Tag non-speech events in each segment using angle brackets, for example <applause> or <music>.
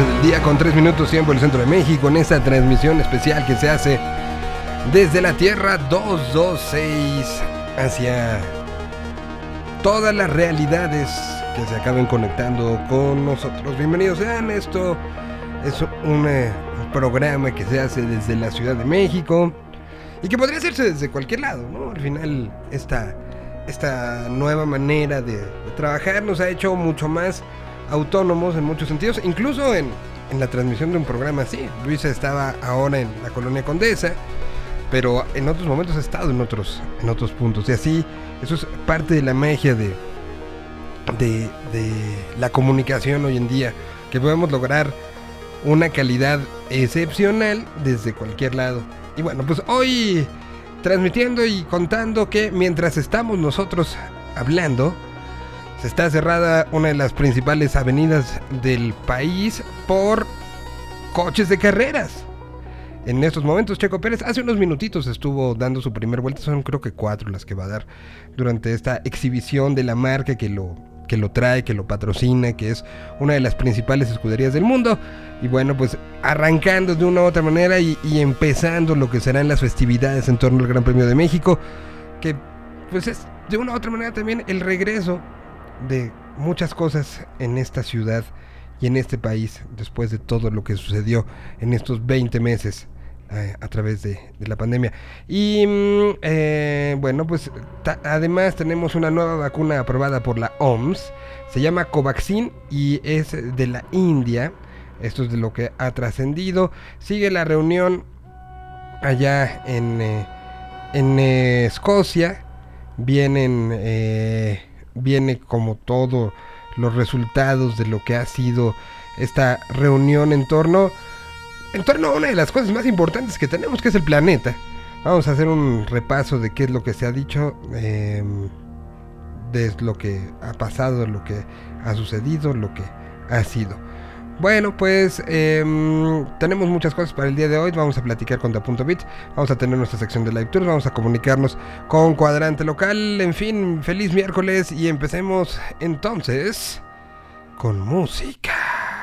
12 del día con 3 minutos tiempo en el centro de México en esta transmisión especial que se hace desde la Tierra 226 hacia todas las realidades que se acaben conectando con nosotros. Bienvenidos sean, esto es un, eh, un programa que se hace desde la Ciudad de México y que podría hacerse desde cualquier lado, ¿no? Al final esta, esta nueva manera de, de trabajar nos ha hecho mucho más autónomos en muchos sentidos, incluso en, en la transmisión de un programa así. Luisa estaba ahora en la colonia Condesa, pero en otros momentos ha estado en otros, en otros puntos. Y así, eso es parte de la magia de, de, de la comunicación hoy en día, que podemos lograr una calidad excepcional desde cualquier lado. Y bueno, pues hoy transmitiendo y contando que mientras estamos nosotros hablando, se está cerrada una de las principales avenidas del país por coches de carreras. En estos momentos, Checo Pérez hace unos minutitos estuvo dando su primer vuelta, son creo que cuatro las que va a dar durante esta exhibición de la marca que lo, que lo trae, que lo patrocina, que es una de las principales escuderías del mundo. Y bueno, pues arrancando de una u otra manera y, y empezando lo que serán las festividades en torno al Gran Premio de México, que pues es de una u otra manera también el regreso de muchas cosas en esta ciudad y en este país después de todo lo que sucedió en estos 20 meses eh, a través de, la pandemia. Y mm, eh, bueno, pues además tenemos una nueva vacuna aprobada por la OMS, se llama Covaxin y es de la India. Esto es de lo que ha trascendido. Sigue la reunión allá en, eh, en Escocia. Vienen viene como todo los resultados de lo que ha sido esta reunión en torno en torno a una de las cosas más importantes que tenemos que es el planeta. Vamos a hacer un repaso de qué es lo que se ha dicho eh, de lo que ha pasado lo que ha sucedido lo que ha sido bueno, pues eh, tenemos muchas cosas para el día de hoy. Vamos a platicar con Da.bit, vamos a tener nuestra sección de live tours, vamos a comunicarnos con Cuadrante Local. En fin, feliz miércoles y empecemos entonces con música.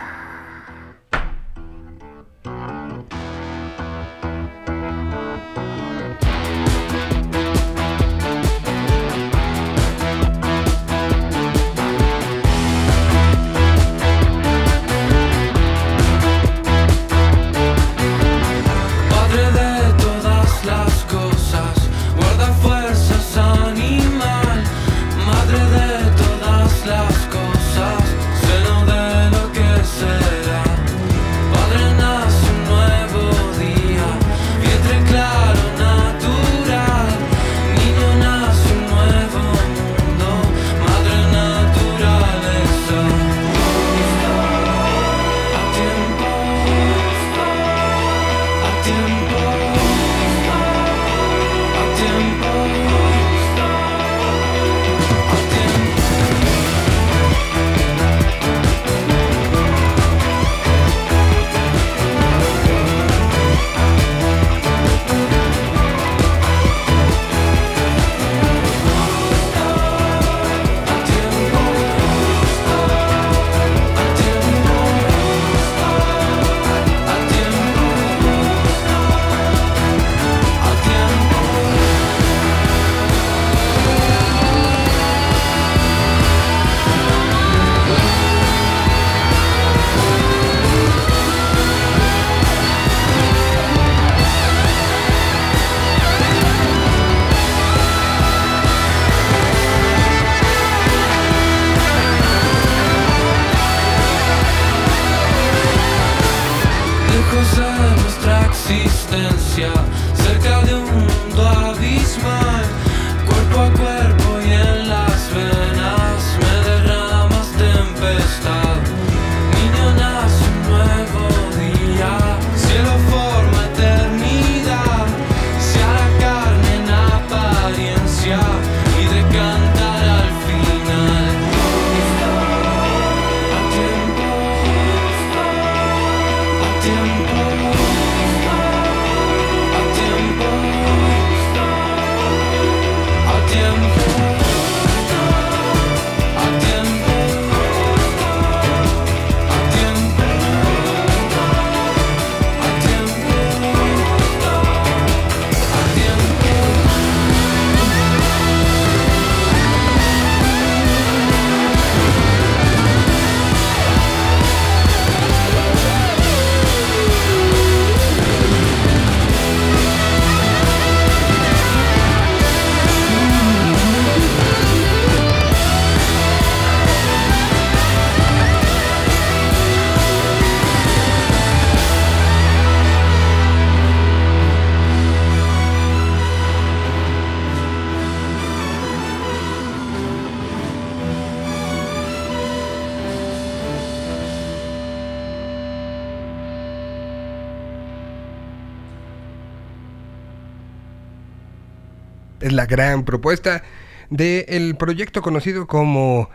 Gran propuesta del proyecto conocido como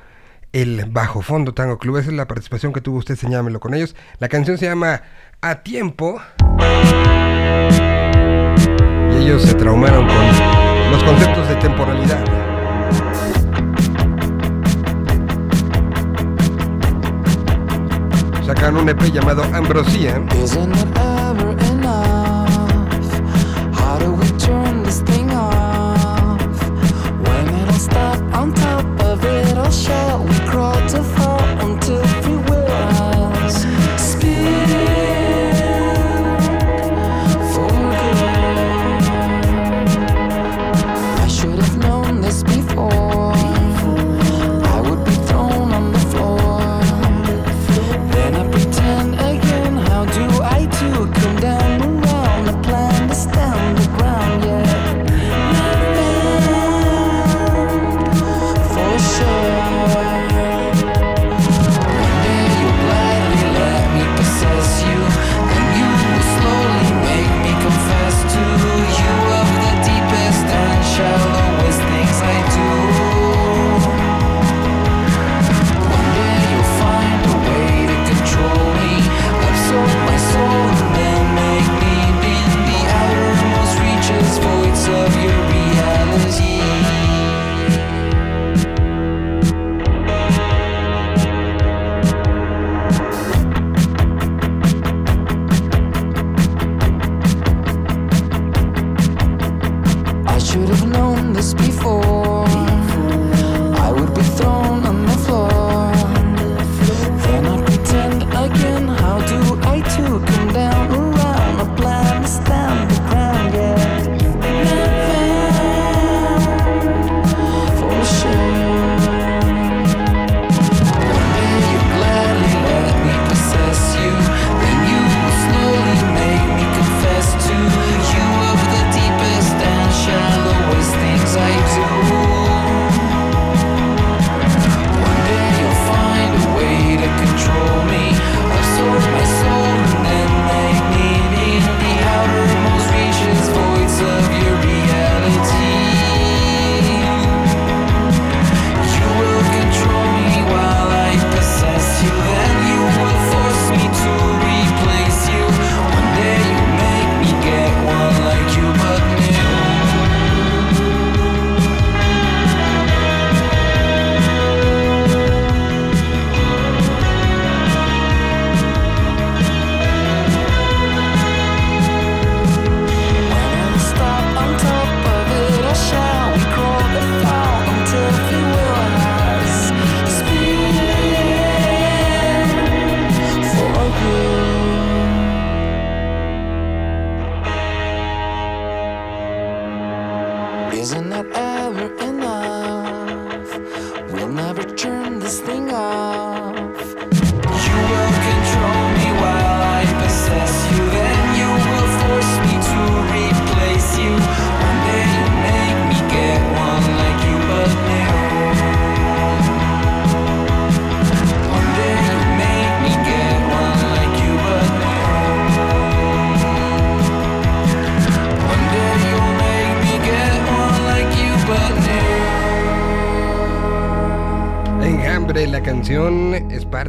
el Bajo Fondo Tango Club. Esa es la participación que tuvo usted, señámelo con ellos. La canción se llama A Tiempo. Y ellos se traumaron con los conceptos de temporalidad. Sacan un EP llamado Ambrosía.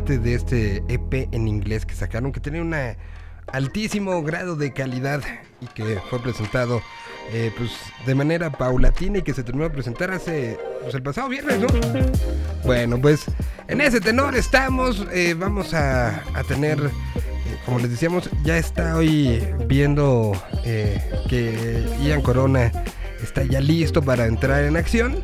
De este EP en inglés que sacaron, que tenía un altísimo grado de calidad y que fue presentado eh, pues de manera paulatina y que se terminó de presentar hace pues, el pasado viernes, ¿no? Bueno, pues en ese tenor estamos, eh, vamos a, tener, eh, como les decíamos, ya está hoy viendo que Ian Corona está ya listo para entrar en acción.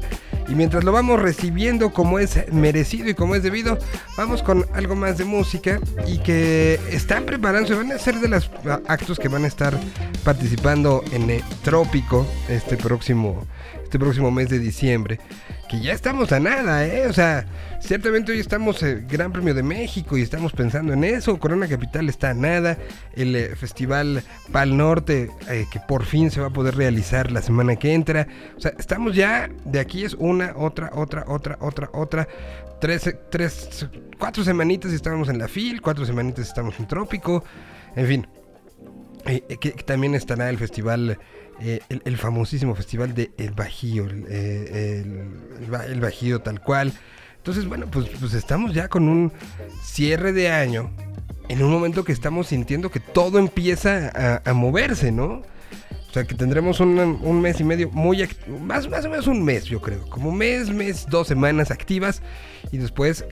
Y mientras lo vamos recibiendo como es merecido y como es debido, vamos con algo más de música y que están preparándose, van a ser de los actos que van a estar participando en el Trópico este próximo, este próximo mes de diciembre que ya estamos a nada, ¿eh? O sea, ciertamente hoy estamos en Gran Premio de México y estamos pensando en eso. Corona Capital está a nada. El eh, Festival Pal Norte, eh, que por fin se va a poder realizar la semana que entra. O sea, estamos ya, de aquí es una, otra, otra, otra, otra, otra. Tres, tres, cuatro semanitas estamos en la FIL, cuatro semanitas estamos en Trópico. En fin, eh, que, también estará el festival, eh, el, famosísimo festival de El Bajío, el, el, Bajío tal cual. Entonces, bueno, pues, pues estamos ya con un cierre de año, en un momento que estamos sintiendo que todo empieza a, moverse, ¿no? O sea, que tendremos un, mes y medio muy... Más, más o menos un mes, yo creo. Como mes, mes, dos semanas activas. Y después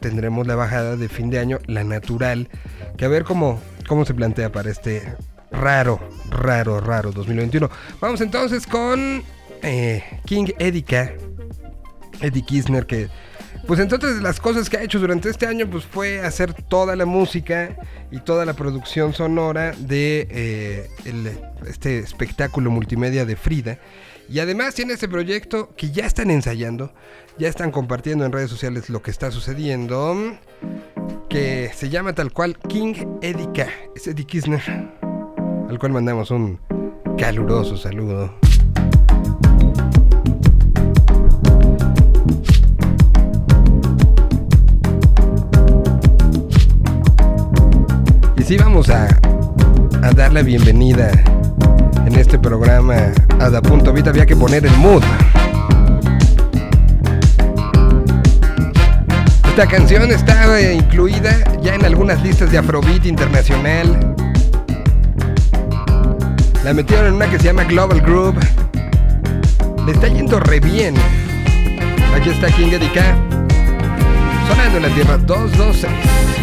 tendremos la bajada de fin de año, la natural. Que a ver cómo, cómo se plantea para este raro, raro, raro 2021. Vamos entonces con eh, King Edika, Eddie Kisner, que pues entonces las cosas que ha hecho durante este año pues fue hacer toda la música y toda la producción sonora de eh, este espectáculo multimedia de Frida. Y además tiene este proyecto que ya están ensayando, ya están compartiendo en redes sociales lo que está sucediendo, que se llama tal cual King Edika, es Eddie Kisner al cual mandamos un caluroso saludo. Sí vamos a, a dar la bienvenida en este programa a Da Punto Vita, había que poner el mood. Esta canción está incluida ya en algunas listas de Afrobeat internacional la metieron en una que se llama Global Group. Le está yendo re bien. Aquí está King Eddie Sonando en la Tierra 226.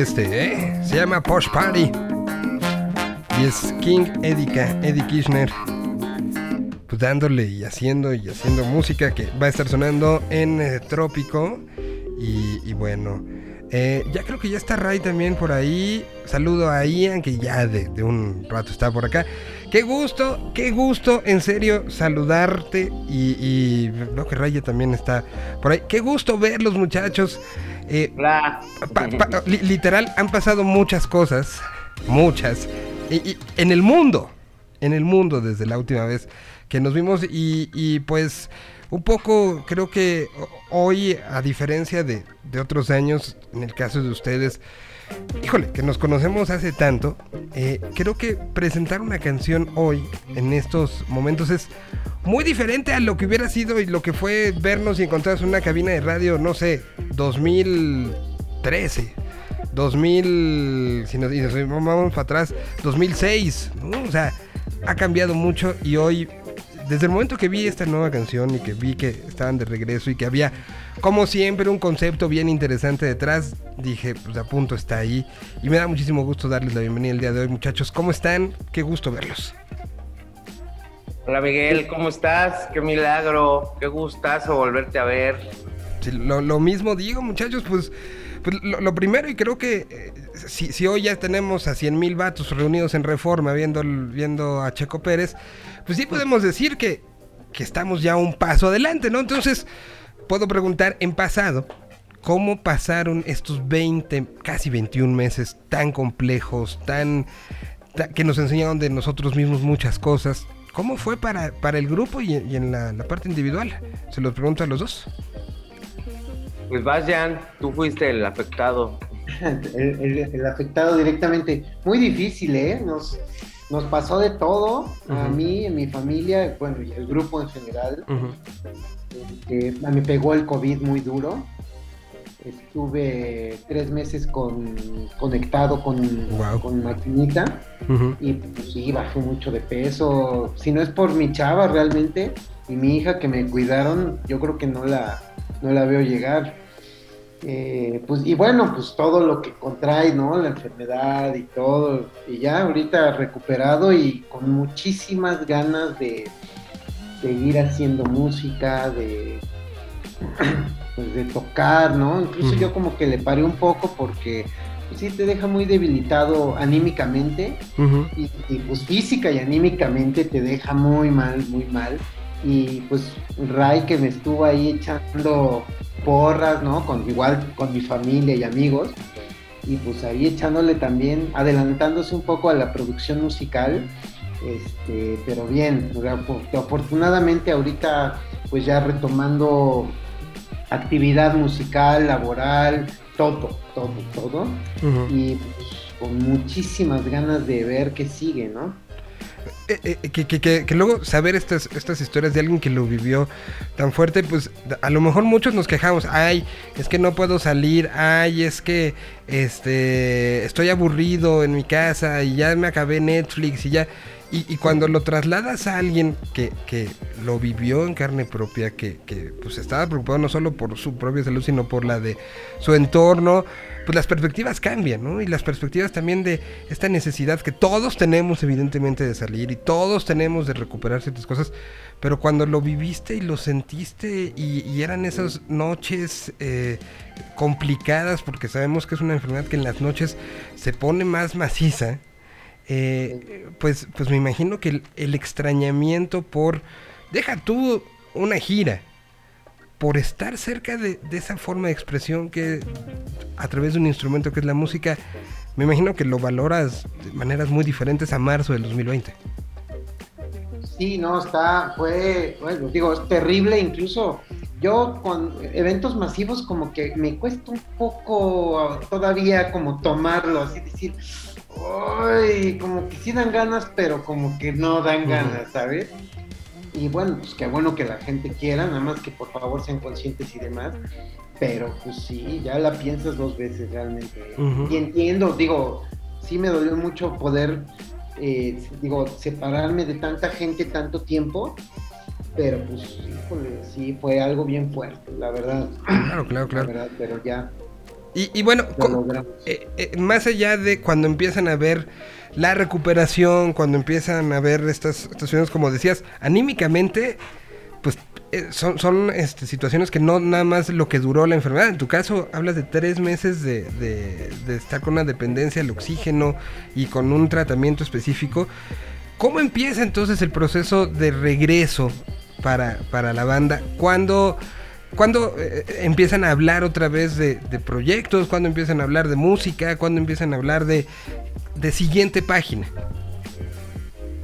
Este, ¿eh? Se llama Posh Party. Y es King Edika, Eddie Kirchner. Pues dándole y haciendo y haciendo música que va a estar sonando en eh, Trópico. Y, bueno, eh, ya creo que ya está Ray también por ahí. Saludo a Ian, que ya de, un rato está por acá. Qué gusto, qué gusto, en serio, saludarte. Y, y que Ray también está por ahí. Qué gusto verlos, muchachos. Eh, literal, han pasado muchas cosas, muchas, y, en el mundo, en el mundo desde la última vez que nos vimos y, pues un poco creo que hoy, a diferencia de, de otros años, en el caso de ustedes, híjole, que nos conocemos hace tanto, eh, creo que presentar una canción hoy, en estos momentos, es muy diferente a lo que hubiera sido y lo que fue vernos y encontrarnos en una cabina de radio, no sé, 2013. 2000, si nos, vamos para atrás, 2006, o sea, ha cambiado mucho y hoy desde el momento que vi esta nueva canción y que vi que estaban de regreso y que había, como siempre, un concepto bien interesante detrás, dije, pues a punto está ahí. Y me da muchísimo gusto darles la bienvenida el día de hoy, muchachos. ¿Cómo están? Qué gusto verlos. Hola Miguel, ¿cómo estás? Qué milagro, qué gustazo volverte a ver. lo, mismo digo, muchachos, pues, pues lo, primero y creo que eh, si, hoy ya tenemos a 100 mil vatos reunidos en Reforma viendo, viendo a Checo Pérez, pues sí podemos decir que, estamos ya un paso adelante, ¿no? Entonces, puedo preguntar en pasado, ¿cómo pasaron estos 20, casi 21 meses tan complejos, tan, que nos enseñaron de nosotros mismos muchas cosas? ¿Cómo fue para, para el grupo y, en la, parte individual? Se los pregunto a los dos. Pues vas, Jan, tú fuiste el afectado. <laughs> el, afectado directamente. Muy difícil, ¿eh? Nos, nos pasó de todo, a mí, a mi familia, bueno, y el grupo en general. Este, a mí pegó el COVID muy duro. Estuve tres meses con, conectado con, con maquinita y pues sí, bajé mucho de peso. Si no es por mi chava realmente y mi hija que me cuidaron, yo creo que no la, no la veo llegar. Eh, pues, y bueno, pues todo lo que contrae, ¿no? La enfermedad y todo. Y ya ahorita recuperado y con muchísimas ganas de seguir haciendo música, de, <clears throat> pues, de tocar, ¿no? Incluso yo como que le paré un poco porque pues, sí te deja muy debilitado anímicamente y, y, pues física y anímicamente te deja muy mal, muy mal. Y pues Ray que me estuvo ahí echando porras, ¿no? Con, igual con mi familia y amigos. Y pues ahí echándole también, adelantándose un poco a la producción musical. Este, pero bien, afortunadamente ahorita pues ya retomando actividad musical, laboral, todo, todo, todo. Y pues, con muchísimas ganas de ver qué sigue, ¿no? Eh, eh, que, que, luego saber estas, estas historias de alguien que lo vivió tan fuerte, pues a lo mejor muchos nos quejamos, ay, es que no puedo salir, ay, es que este estoy aburrido en mi casa y ya me acabé Netflix y ya. Y, cuando lo trasladas a alguien que, que, lo vivió en carne propia, que, que pues estaba preocupado no solo por su propia salud, sino por la de su entorno, pues las perspectivas cambian, ¿no? Y las perspectivas también de esta necesidad que todos tenemos evidentemente de salir y todos tenemos de recuperar ciertas cosas, pero cuando lo viviste y lo sentiste y, eran esas noches eh, complicadas, porque sabemos que es una enfermedad que en las noches se pone más maciza, eh, pues, pues me imagino que el, extrañamiento por, deja tú una gira, por estar cerca de, esa forma de expresión que a través de un instrumento que es la música, me imagino que lo valoras de maneras muy diferentes a marzo del 2020. Sí, no, está, fue, bueno, digo, es terrible, incluso yo con eventos masivos como que me cuesta un poco todavía como tomarlo, así decir, Ay, como que sí dan ganas, pero como que no dan ganas, ¿sabes? Y bueno, pues qué bueno que la gente quiera, nada más que por favor sean conscientes y demás. Pero pues sí, ya la piensas dos veces realmente. Y entiendo, digo, sí me dolió mucho poder, eh, digo, separarme de tanta gente tanto tiempo. Pero pues, híjole, sí, fue algo bien fuerte, la verdad. Claro, claro, claro. pero ya Y, bueno, eh, eh, más allá de cuando empiezan a ver la recuperación, cuando empiezan a ver estas situaciones, como decías, anímicamente, pues eh, son, este, situaciones que no nada más lo que duró la enfermedad. En tu caso, hablas de tres meses de, de, estar con una dependencia al oxígeno y con un tratamiento específico. ¿Cómo empieza entonces el proceso de regreso para, para la banda? ¿Cuándo, cuando eh, empiezan a hablar otra vez de, proyectos? ¿Cuándo empiezan a hablar de música? ¿Cuándo empiezan a hablar de, de siguiente página?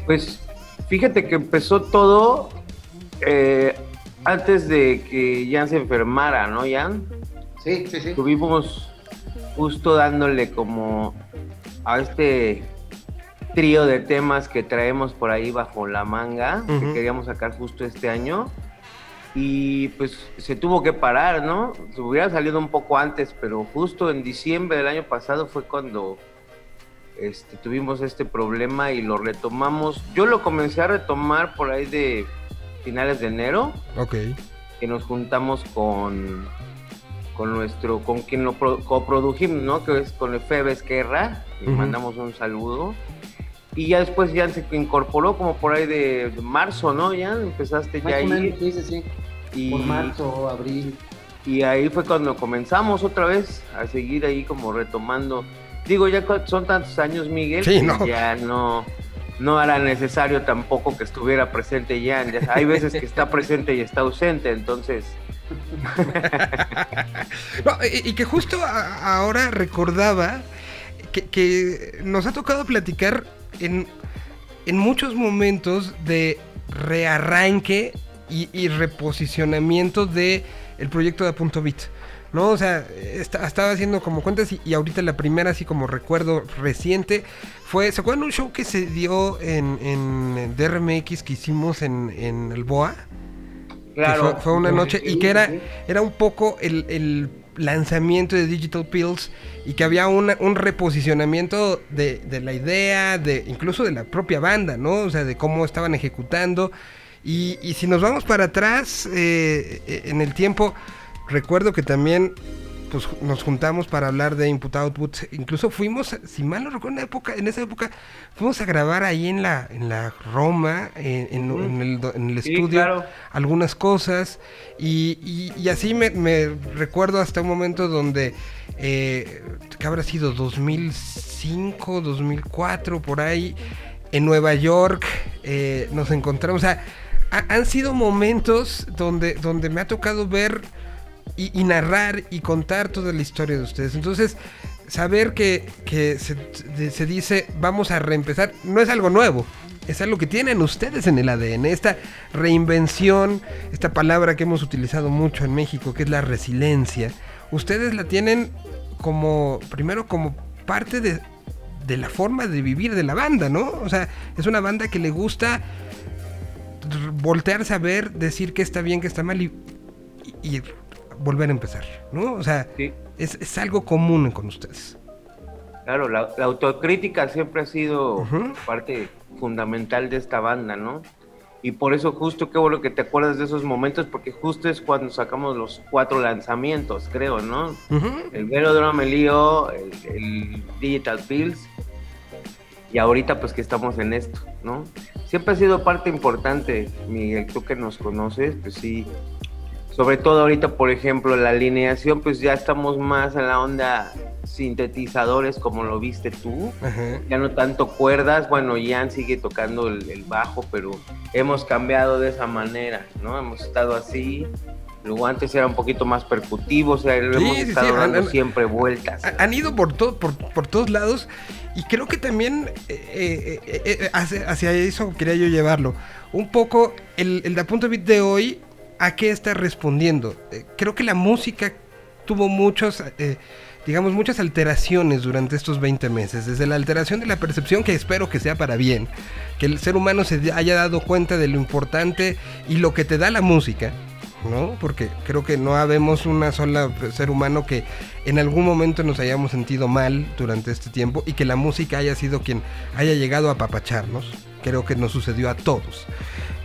Pues fíjate que empezó todo eh, antes de que Jan se enfermara, ¿no, Jan? Sí, sí, sí. Estuvimos justo dándole como a este trío de temas que traemos por ahí bajo la manga, que queríamos sacar justo este año. Y pues se tuvo que parar, ¿no? Se hubiera salido un poco antes, pero justo en diciembre del año pasado fue cuando este, tuvimos este problema y lo retomamos. Yo lo comencé a retomar por ahí de finales de enero. Ok. Que nos juntamos con, con nuestro, con quien lo coprodujimos, ¿no? Que es con Efebes Guerra. Le mandamos un saludo. Y ya después ya se incorporó como por ahí de, marzo, ¿no? Ya empezaste ya ahí. Sí, sí, sí. Por marzo, abril. Y ahí fue cuando comenzamos otra vez a seguir ahí como retomando. Digo, ya son tantos años, Miguel, sí, no. ya no, no era necesario tampoco que estuviera presente ya. Hay veces que está presente y está ausente, entonces... <laughs> y, que justo ahora recordaba que, nos ha tocado platicar en, muchos momentos de rearranque y, reposicionamiento de el proyecto de Punto Bit. ¿no? O sea, estaba haciendo como cuentas y, ahorita la primera, así como recuerdo reciente, fue, ¿se acuerdan un show que se dio en, en DRMX que hicimos en, en el BOA? Claro. fue, una noche y que era, era un poco el, lanzamiento de Digital Pills y que había un reposicionamiento de, de, la idea, de incluso de la propia banda, ¿no? O sea, de cómo estaban ejecutando. Y, y si nos vamos para atrás eh, en el tiempo, Recuerdo que también pues, nos juntamos para hablar de Input Output. Incluso fuimos, si mal no recuerdo, en, época, en esa época, fuimos a grabar ahí en la, en la Roma, en, el, estudio, algunas cosas. Y, así me, recuerdo hasta un momento donde, eh, que habrá sido 2005, 2004, por ahí, en Nueva York, eh, nos encontramos. O sea, han sido momentos donde, donde me ha tocado ver y, narrar y contar toda la historia de ustedes. Entonces, saber que, se, dice vamos a reempezar no es algo nuevo. Es algo que tienen ustedes en el ADN, esta reinvención, esta palabra que hemos utilizado mucho en México, que es la resiliencia. Ustedes la tienen como, primero como parte de, de la forma de vivir de la banda, ¿no? O sea, es una banda que le gusta voltearse a ver, decir que está bien, que está mal y, y, volver a empezar, ¿no? O sea, es, algo común con ustedes. Claro, la, autocrítica siempre ha sido parte fundamental de esta banda, ¿no? Y por eso justo qué bueno que te acuerdas de esos momentos, porque justo es cuando sacamos los cuatro lanzamientos, creo, ¿no? El Vero de Lío, el, el Digital Pills, y ahorita pues que estamos en esto, ¿no? Siempre ha sido parte importante, Miguel, tú que nos conoces, pues sí, sobre todo ahorita, por ejemplo, la alineación, pues ya estamos más en la onda sintetizadores como lo viste tú, ya no tanto cuerdas, bueno, Ian sigue tocando el, bajo, pero hemos cambiado de esa manera, ¿no? Hemos estado así, luego antes era un poquito más percutivo, o sea, hemos estado dando siempre vueltas. Han ido por, todo, por, por todos lados y creo que también eh, eh, eh, hacia, eso quería yo llevarlo. Un poco el, el de punto bit de hoy a qué está respondiendo. Eh, creo que la música tuvo muchos, eh, digamos, muchas alteraciones durante estos 20 meses. Desde la alteración de la percepción, que espero que sea para bien, que el ser humano se haya dado cuenta de lo importante y lo que te da la música. ¿No? Porque creo que no habemos una sola ser humano que en algún momento nos hayamos sentido mal durante este tiempo y que la música haya sido quien haya llegado a apapacharnos. Creo que nos sucedió a todos.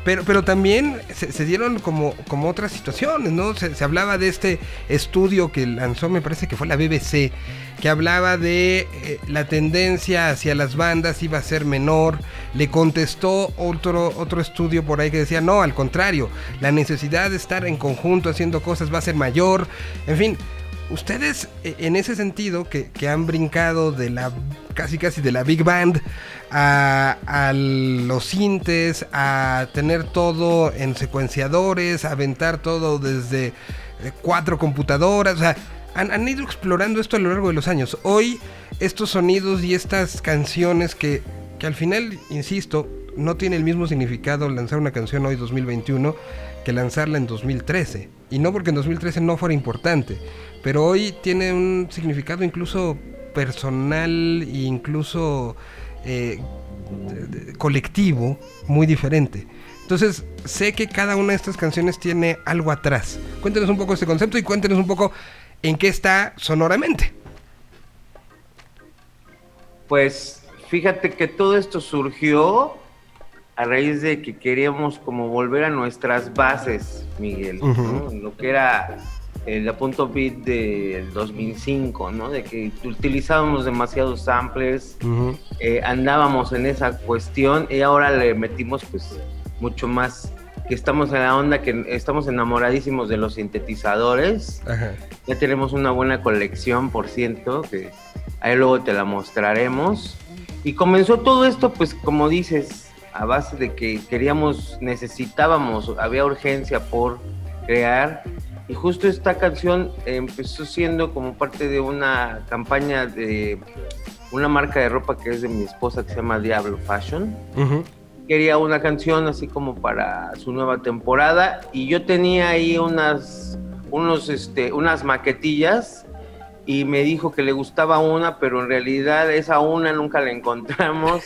Pero, pero también se, dieron como, como otras situaciones, ¿no? Se, hablaba de este estudio que lanzó, me parece que fue la BBC, que hablaba de eh, la tendencia hacia las bandas iba a ser menor. Le contestó otro, otro estudio por ahí que decía, no, al contrario, la necesidad de estar en conjunto haciendo cosas va a ser mayor. En fin, ustedes eh, en ese sentido que, que han brincado de la casi casi de la Big Band a, los sintes, a tener todo en secuenciadores, a aventar todo desde eh, cuatro computadoras. O sea, han, ido explorando esto a lo largo de los años. Hoy, estos sonidos y estas canciones que, que al final, insisto, no tiene el mismo significado lanzar una canción hoy 2021 que lanzarla en 2013. Y no porque en 2013 no fuera importante, pero hoy tiene un significado incluso personal e incluso eh, colectivo muy diferente. Entonces, sé que cada una de estas canciones tiene algo atrás. Cuéntenos un poco este concepto y cuéntenos un poco en qué está sonoramente. Pues fíjate que todo esto surgió a raíz de que queríamos como volver a nuestras bases, Miguel, lo que era el punto beat del 2005, ¿no? De que utilizábamos demasiados samples, eh, andábamos en esa cuestión y ahora le metimos pues mucho más que estamos en la onda, que estamos enamoradísimos de los sintetizadores. Ya tenemos una buena colección, por ciento, que ahí luego te la mostraremos. Y comenzó todo esto, pues como dices, a base de que queríamos, necesitábamos, había urgencia por crear y justo esta canción empezó siendo como parte de una campaña de una marca de ropa que es de mi esposa que se llama Diablo Fashion. Quería una canción así como para su nueva temporada y yo tenía ahí unas, unos, este, unas maquetillas y me dijo que le gustaba una, pero en realidad esa una nunca la encontramos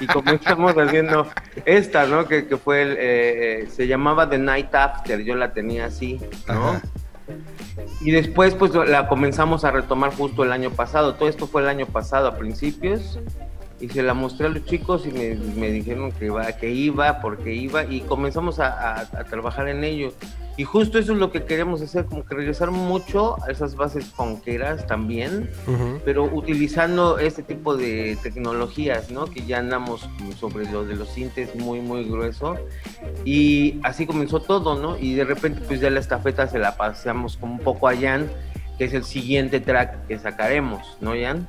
y comenzamos haciendo esta, ¿no? Que, fue, el, eh, se llamaba The Night After, yo la tenía así, ¿no? Y después pues la comenzamos a retomar justo el año pasado, todo esto fue el año pasado a principios y se la mostré a los chicos y me, dijeron que iba, que iba, porque iba y comenzamos a, a trabajar en ello. Y justo eso es lo que queremos hacer, como que regresar mucho a esas bases ponqueras también, pero utilizando este tipo de tecnologías, ¿no? Que ya andamos sobre lo de los sintes muy, muy grueso. Y así comenzó todo, ¿no? Y de repente pues ya la estafeta se la pasamos como un poco a Jan, que es el siguiente track que sacaremos, ¿no, Jan?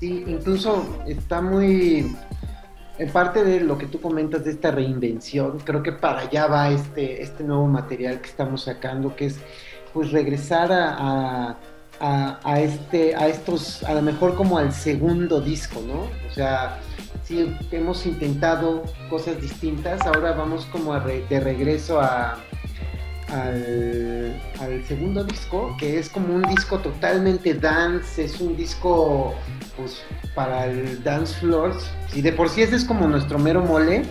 Sí, incluso está muy en parte de lo que tú comentas de esta reinvención, creo que para allá va este, este nuevo material que estamos sacando, que es pues regresar a, a, este, a estos, a lo mejor como al segundo disco, ¿no? O sea, sí hemos intentado cosas distintas, ahora vamos como de regreso a, al, al, segundo disco, que es como un disco totalmente dance, es un disco pues para el dance floors, y de por sí ese es como nuestro mero mole,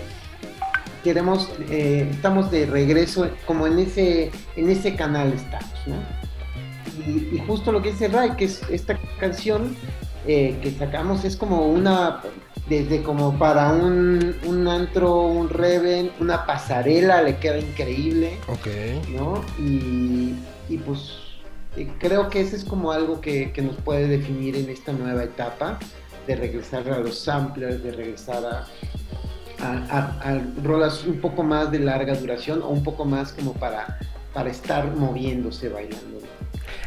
queremos, eh, estamos de regreso, como en ese, en ese canal estamos, ¿no? Y, justo lo que dice Ray, que es esta canción eh, que sacamos es como una, desde como para un, un antro, un reven, una pasarela, le queda increíble, ok, ¿no? Y, y pues creo que eso es como algo que, nos puede definir en esta nueva etapa de regresar a los samplers, de regresar a, a, rolas un poco más de larga duración o un poco más como para, para estar moviéndose, bailando.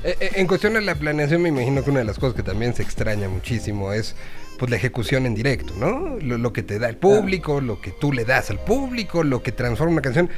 Eh, eh, en cuestión de la planeación, me imagino que una de las cosas que también se extraña muchísimo es pues la ejecución en directo, ¿no? Lo, que te da el público, lo que tú le das al público, lo que transforma una canción.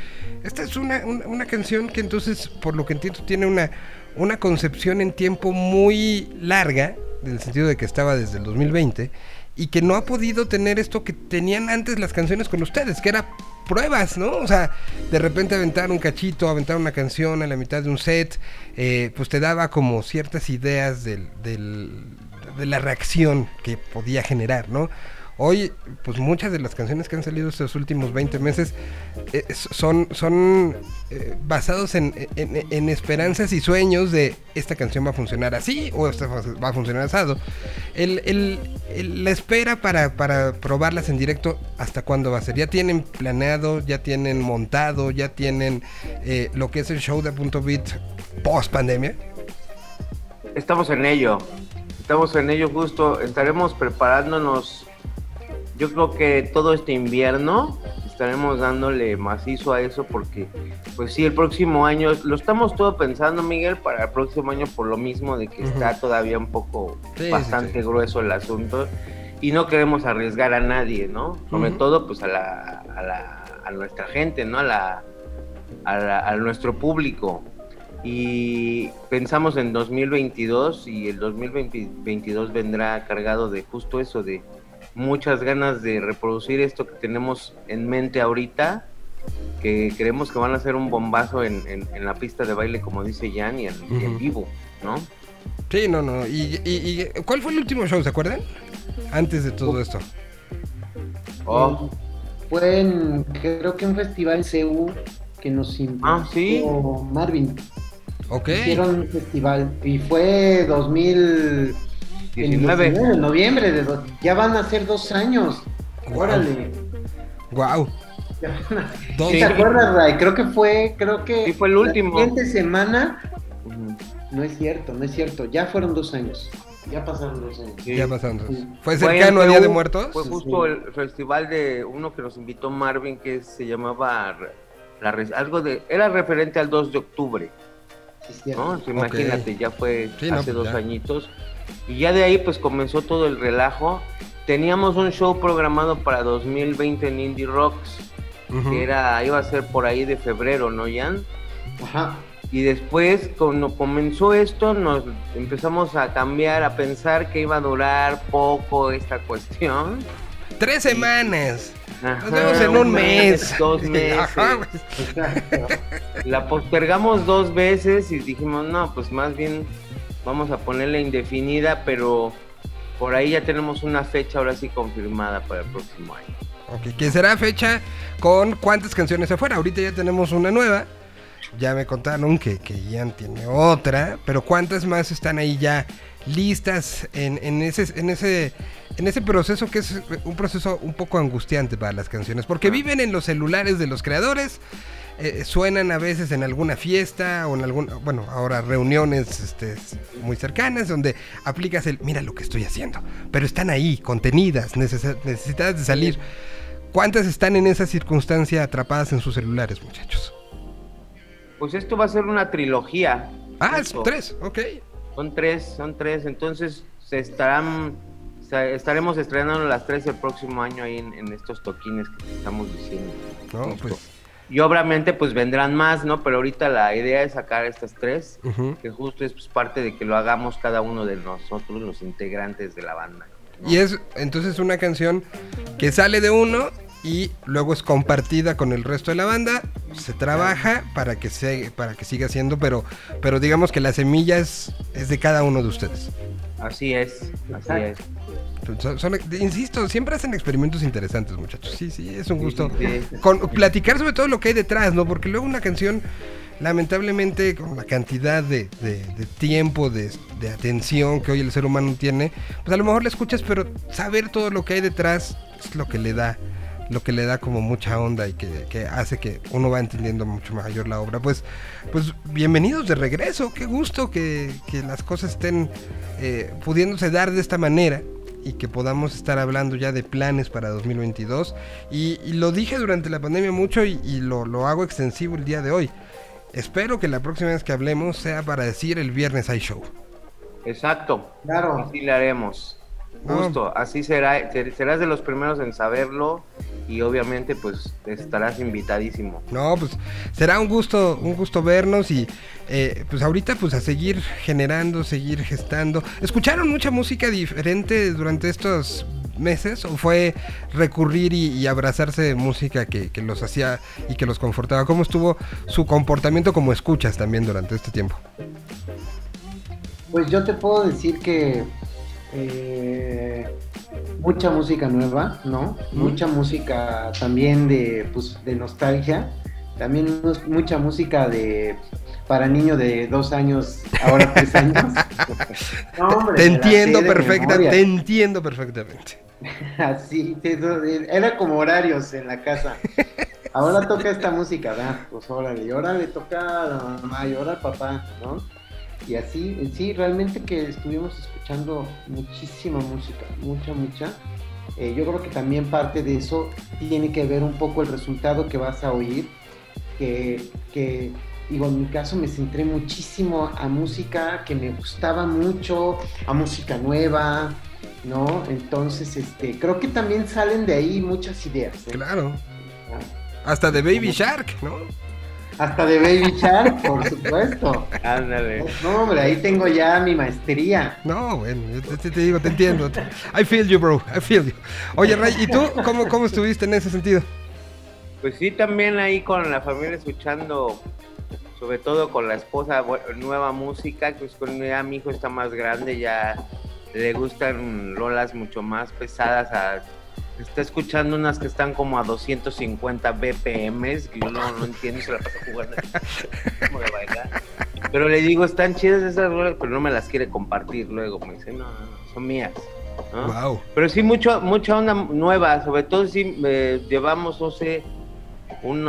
Esta es una, una canción que entonces, por lo que entiendo, tiene una, una concepción en tiempo muy larga, en el sentido de que estaba desde el 2020, y que no ha podido tener esto que tenían antes las canciones con ustedes, que era pruebas, ¿no? O sea, de repente aventar un cachito, aventar una canción a la mitad de un set, eh, pues te daba como ciertas ideas del, de la reacción que podía generar, ¿no? Hoy, pues muchas de las canciones que han salido estos últimos 20 meses eh, son, son eh, basados en, esperanzas y sueños de esta canción va a funcionar así o esta va a funcionar asado. El, la espera para, para probarlas en directo, ¿hasta cuándo va a ser? ¿Ya tienen planeado, ya tienen montado, ya tienen eh, lo que es el show de Punto Beat post pandemia? Estamos en ello, estamos en ello justo, estaremos preparándonos yo creo que todo este invierno estaremos dándole macizo a eso porque, pues sí, el próximo año, lo estamos todo pensando, Miguel, para el próximo año por lo mismo de que está todavía un poco bastante grueso el asunto y no queremos arriesgar a nadie, ¿no? Sobre todo, pues a la, a la, a nuestra gente, ¿no? A la, a, a nuestro público y pensamos en 2022 y el 2022 vendrá cargado de justo eso, de muchas ganas de reproducir esto que tenemos en mente ahorita, que creemos que van a ser un bombazo en, la pista de baile, como dice Jan, y en, vivo, ¿no? Sí, no, no. ¿Y, cuál fue el último show, se acuerdan? Antes de todo esto. Oh. Fue en, creo que un festival en CEU que nos invitó ah, ¿sí? Marvin. Ok. Hicieron un festival y fue 2000 19. de noviembre, de ya van a ser dos años. Órale. Wow. <laughs> ¿Te acuerdas, Ray? Creo que fue, creo que. Sí, fue el último. La siguiente semana. No es cierto, no es cierto. Ya fueron dos años. Ya pasaron dos años. Ya pasaron dos. ¿Fue cercano al Día de Muertos? Fue justo el festival de uno que nos invitó Marvin, que se llamaba la, algo de. Era referente al 2 de octubre. ¿no? Imagínate, ya fue hace pues dos añitos. Y ya de ahí pues comenzó todo el relajo. Teníamos un show programado para 2020 en Indie Rocks, que era, iba a ser por ahí de febrero, ¿no, Jan? Ajá. Y después, cuando comenzó esto, nos empezamos a cambiar, a pensar que iba a durar poco esta cuestión. Tres semanas. nos vemos en un mes. Dos <laughs> meses. <laughs> La postergamos dos veces y dijimos, no, pues más bien vamos a ponerle indefinida, pero por ahí ya tenemos una fecha ahora sí confirmada para el próximo año. Ok, que será fecha con cuántas canciones afuera. Ahorita ya tenemos una nueva. Ya me contaron que, que Ian tiene otra, pero ¿cuántas más están ahí ya listas en, en, ese, en, ese, en ese proceso que es un proceso un poco angustiante para las canciones? Porque viven en los celulares de los creadores, eh, suenan a veces en alguna fiesta o en alguna, bueno, ahora reuniones este, muy cercanas donde aplicas el, mira lo que estoy haciendo, pero están ahí, contenidas, necesitadas de salir. ¿Cuántas están en esa circunstancia atrapadas en sus celulares, muchachos? Pues esto va a ser una trilogía. Ah, son tres, ok. Son tres, son tres, entonces se estarán estaremos estrenando las tres el próximo año ahí en, estos toquines que estamos diciendo. No, pues y obviamente pues vendrán más, ¿no? Pero ahorita la idea es sacar estas tres, que justo es pues, parte de que lo hagamos cada uno de nosotros, los integrantes de la banda. Y es entonces una canción que sale de uno y luego es compartida con el resto de la banda, se trabaja para que se, para que siga siendo, pero pero digamos que la semilla es, es de cada uno de ustedes. Así es, así es insisto, siempre hacen experimentos interesantes, muchachos. Sí, sí, es un gusto. Con, platicar sobre todo lo que hay detrás, ¿no? Porque luego una canción, lamentablemente, con la cantidad de, tiempo, de, atención que hoy el ser humano tiene, pues a lo mejor la escuchas, pero saber todo lo que hay detrás es lo que le da lo que le da como mucha onda y que, hace que uno va entendiendo mucho mayor la obra. Pues, pues bienvenidos de regreso, qué gusto que, las cosas estén eh, pudiéndose dar de esta manera y que podamos estar hablando ya de planes para 2022. Y, lo dije durante la pandemia mucho y, lo, lo, hago extensivo el día de hoy. Espero que la próxima vez que hablemos sea para decir el viernes hay show. Exacto. Claro. Así le haremos. Justo, así será, serás de los primeros en saberlo y obviamente pues estarás invitadísimo. No, pues será un gusto, un gusto vernos y eh, pues ahorita pues a seguir generando, seguir gestando. ¿Escucharon mucha música diferente durante estos meses o fue recurrir y, abrazarse de música que, que, los hacía y que los confortaba? ¿Cómo estuvo su comportamiento como escuchas también durante este tiempo? Pues yo te puedo decir que eh, mucha música nueva, ¿no? Mucha música también de, pues, de nostalgia. También mucha música de para niños de dos años, ahora tres años. <laughs> te entiendo perfectamente, <laughs> te entiendo perfectamente. Así, era como horarios en la casa. Ahora toca esta música, ¿verdad? Pues órale, y ahora le toca a la mamá, y ahora al papá, ¿no? Y así, sí, realmente que estuvimos escuchando muchísima música, mucha, mucha. Eh, yo creo que también parte de eso tiene que ver un poco el resultado que vas a oír, que, que digo, en mi caso me centré muchísimo a música que me gustaba mucho, a música nueva, ¿no? Entonces, este, creo que también salen de ahí muchas ideas. ¿eh? Claro. Hasta de Baby Shark, ¿no? Hasta de Baby Shark, por supuesto. Ándale. No, hombre, ahí tengo ya mi maestría. No, bueno, yo te, digo, te entiendo. I feel you, bro. I feel you. Oye, Ray, ¿y tú cómo, cómo estuviste en ese sentido? Pues sí, también ahí con la familia escuchando sobre todo con la esposa, nueva música, pues con ya mi hijo está más grande, ya le gustan rolas mucho más pesadas, a, está escuchando unas que están como a 250 BPMs, que yo no, no entiendo, se la pasa jugando como de bailar. Pero le digo, están chidas esas rolas, pero no me las quiere compartir luego, me dice, no, son mías. Wow. Pero sí, mucho, mucha onda nueva, sobre todo si eh, llevamos, no sé, un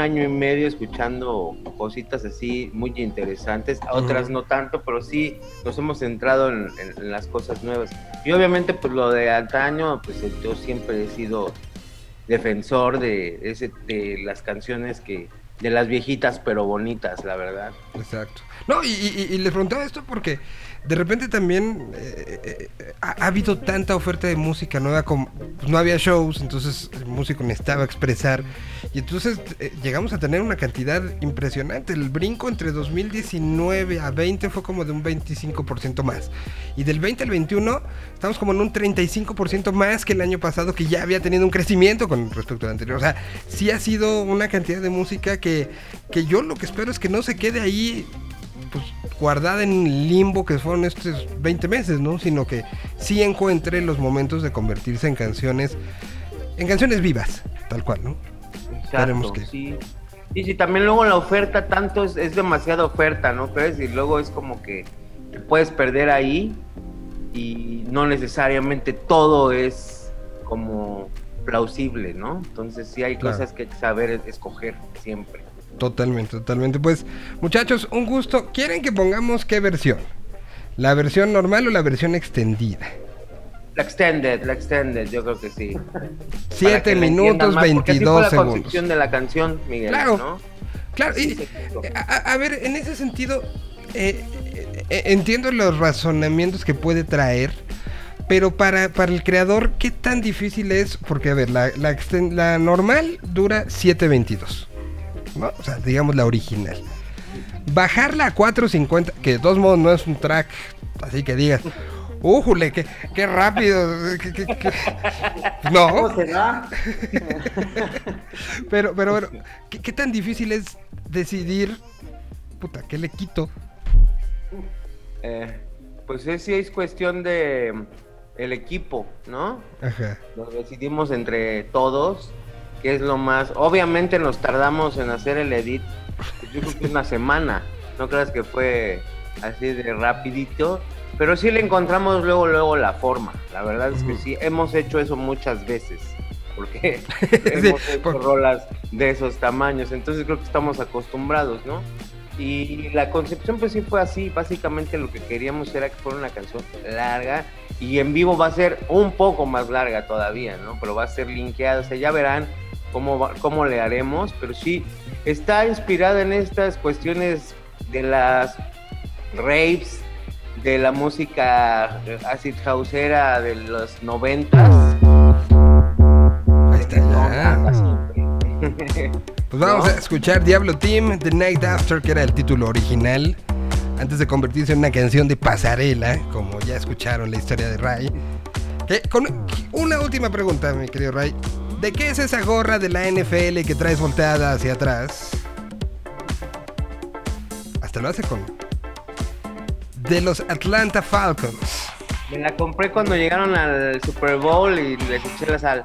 año y medio escuchando cositas así muy interesantes, otras no tanto, pero sí nos hemos centrado en, las cosas nuevas. Y obviamente pues lo de antaño, pues yo siempre he sido defensor de, ese, de las canciones que, de las viejitas pero bonitas, la verdad. Exacto. No, y, y, y les preguntaba esto porque de repente también eh, eh, ha, habido tanta oferta de música nueva como pues no había shows, entonces el músico necesitaba expresar y entonces eh, llegamos a tener una cantidad impresionante. El brinco entre 2019 a 20 fue como de un 25% más y del 20 al 21 estamos como en un 35% más que el año pasado que ya había tenido un crecimiento con respecto al anterior. O sea, sí ha sido una cantidad de música que, que yo lo que espero es que no se quede ahí pues, guardada en limbo que fueron estos 20 meses, ¿no? Sino que sí encuentre los momentos de convertirse en canciones, en canciones vivas, tal cual, ¿no? Exacto, que... sí. Y si también luego la oferta tanto es, es demasiada oferta, ¿no crees? Y luego es como que te puedes perder ahí y no necesariamente todo es como plausible, ¿no? Entonces sí hay cosas que hay que saber escoger siempre. Totalmente, totalmente. Pues, muchachos, un gusto. ¿Quieren que pongamos qué versión? ¿La versión normal o la versión extendida? La extended, la extended, yo creo que sí. 7 minutos, 22 segundos. la concepción de la canción, Miguel. Claro, claro. Y, a, ver, en ese sentido, eh, eh, entiendo los razonamientos que puede traer, pero para, para el creador, ¿qué tan difícil es? Porque, a ver, la, la, la normal dura 7.22. O sea, digamos la original. Bajarla a 450, que de todos modos no es un track, así que digas, ¡újule! ¡Qué, qué rápido! <laughs> No. ¿Cómo será? <laughs> pero, pero bueno, ¿qué, tan difícil es decidir, puta, qué le quito? Eh, pues es, sí es cuestión de el equipo, ¿no? Ajá. Lo decidimos entre todos que es lo más. Obviamente nos tardamos en hacer el edit, yo creo que una semana, no creas que fue así de rapidito, pero sí le encontramos luego, luego la forma. La verdad es que sí, hemos hecho eso muchas veces, porque <laughs> hemos hecho rolas de esos tamaños, entonces creo que estamos acostumbrados, ¿no? Y la concepción pues sí fue así, básicamente lo que queríamos era que fuera una canción larga y en vivo va a ser un poco más larga todavía, ¿no? Pero va a ser linkeada, o sea, ya verán cómo, cómo le haremos, pero sí está inspirada en estas cuestiones de las raves, de la música acid houseera de los noventas. Ahí está <laughs> Pues vamos a escuchar Diablo Team, The Night After, que era el título original, antes de convertirse en una canción de pasarela, como ya escucharon la historia de Ray. con una última pregunta, mi querido Ray. ¿De qué es esa gorra de la NFL que traes volteada hacia atrás? Hasta lo hace con. De los Atlanta Falcons. Me la compré cuando llegaron al Super Bowl y les eché la sal.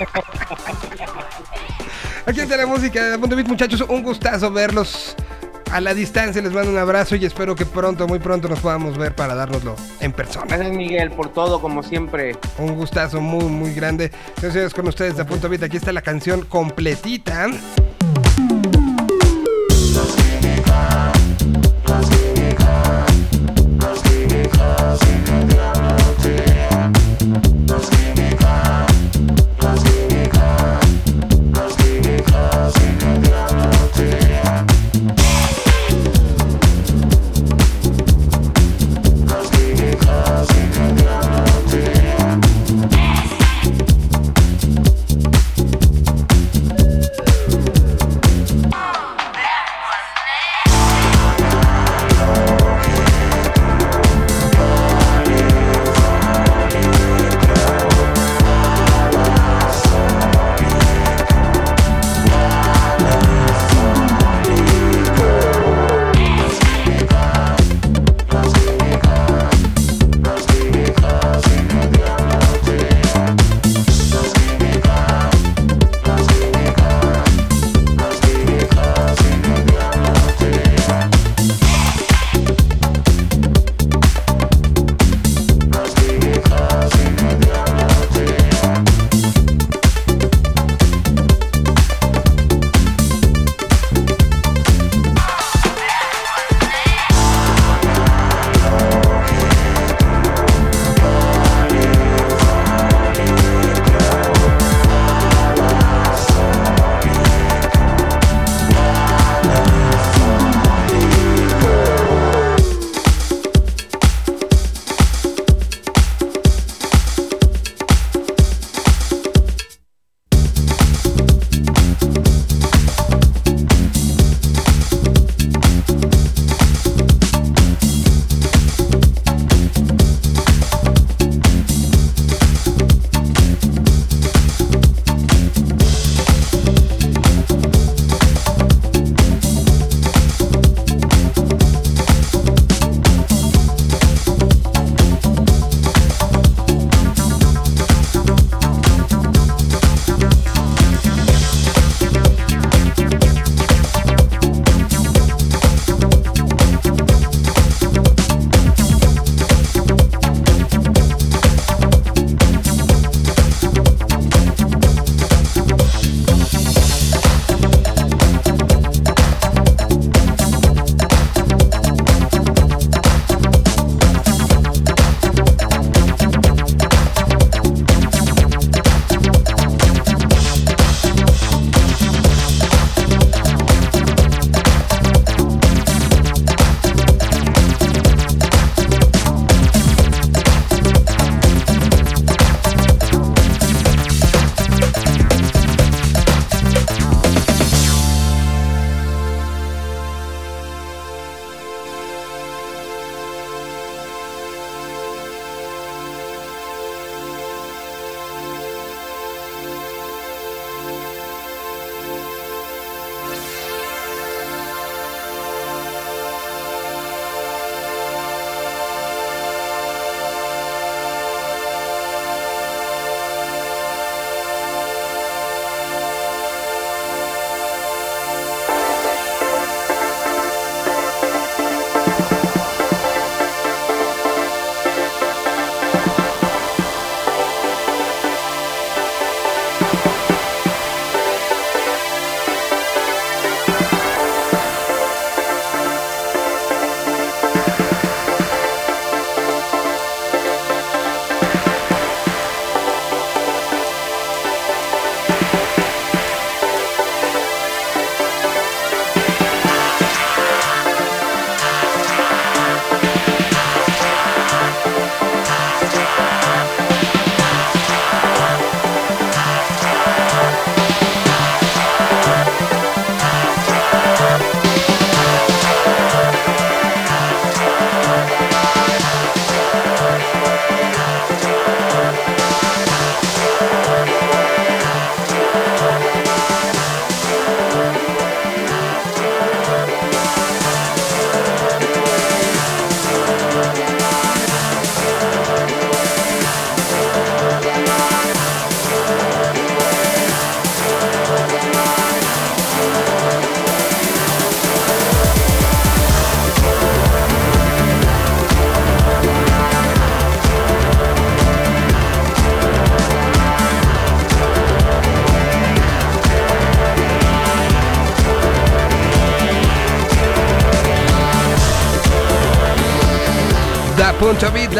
<laughs> Aquí está la música de Punto muchachos. Un gustazo verlos a la distancia. Les mando un abrazo y espero que pronto, muy pronto nos podamos ver para dárnoslo en persona. Gracias, Miguel, por todo, como siempre. Un gustazo muy, muy grande. Gracias con ustedes de Punto Bit. Aquí está la canción completita.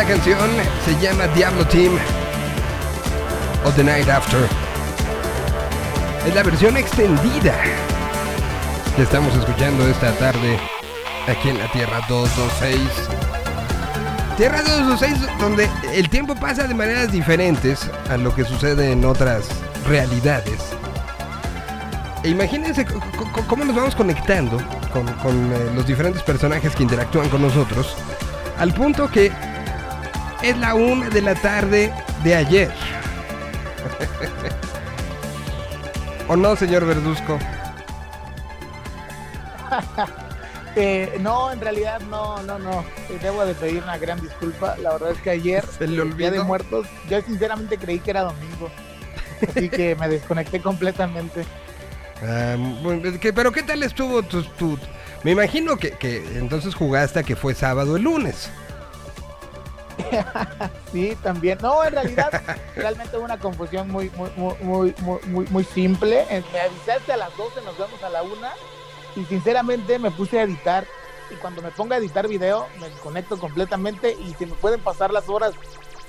Canción se llama Diablo Team o The Night After. Es la versión extendida que estamos escuchando esta tarde aquí en la Tierra 226. Tierra 226 donde el tiempo pasa de maneras diferentes a lo que sucede en otras realidades. E imagínense cómo nos vamos conectando con, eh, los diferentes personajes que interactúan con nosotros, al punto que es la una de la tarde de ayer. <laughs> ¿O no, señor Verduzco? <laughs> Eh, no, en realidad no, no, no. Eh, debo de pedir una gran disculpa. La verdad es que ayer, el Día de Muertos, yo sinceramente creí que era domingo. <laughs> Así que me desconecté completamente. Ah, pero ¿qué tal estuvo tu, Me imagino que, entonces jugaste a que fue sábado el lunes. <laughs> sí, también. No, en realidad, <laughs> realmente una confusión muy, muy, muy, muy, muy, simple. Me avisaste a las 12, nos vemos a la 1 y sinceramente me puse a editar y cuando me ponga a editar video me conecto completamente y se me pueden pasar las horas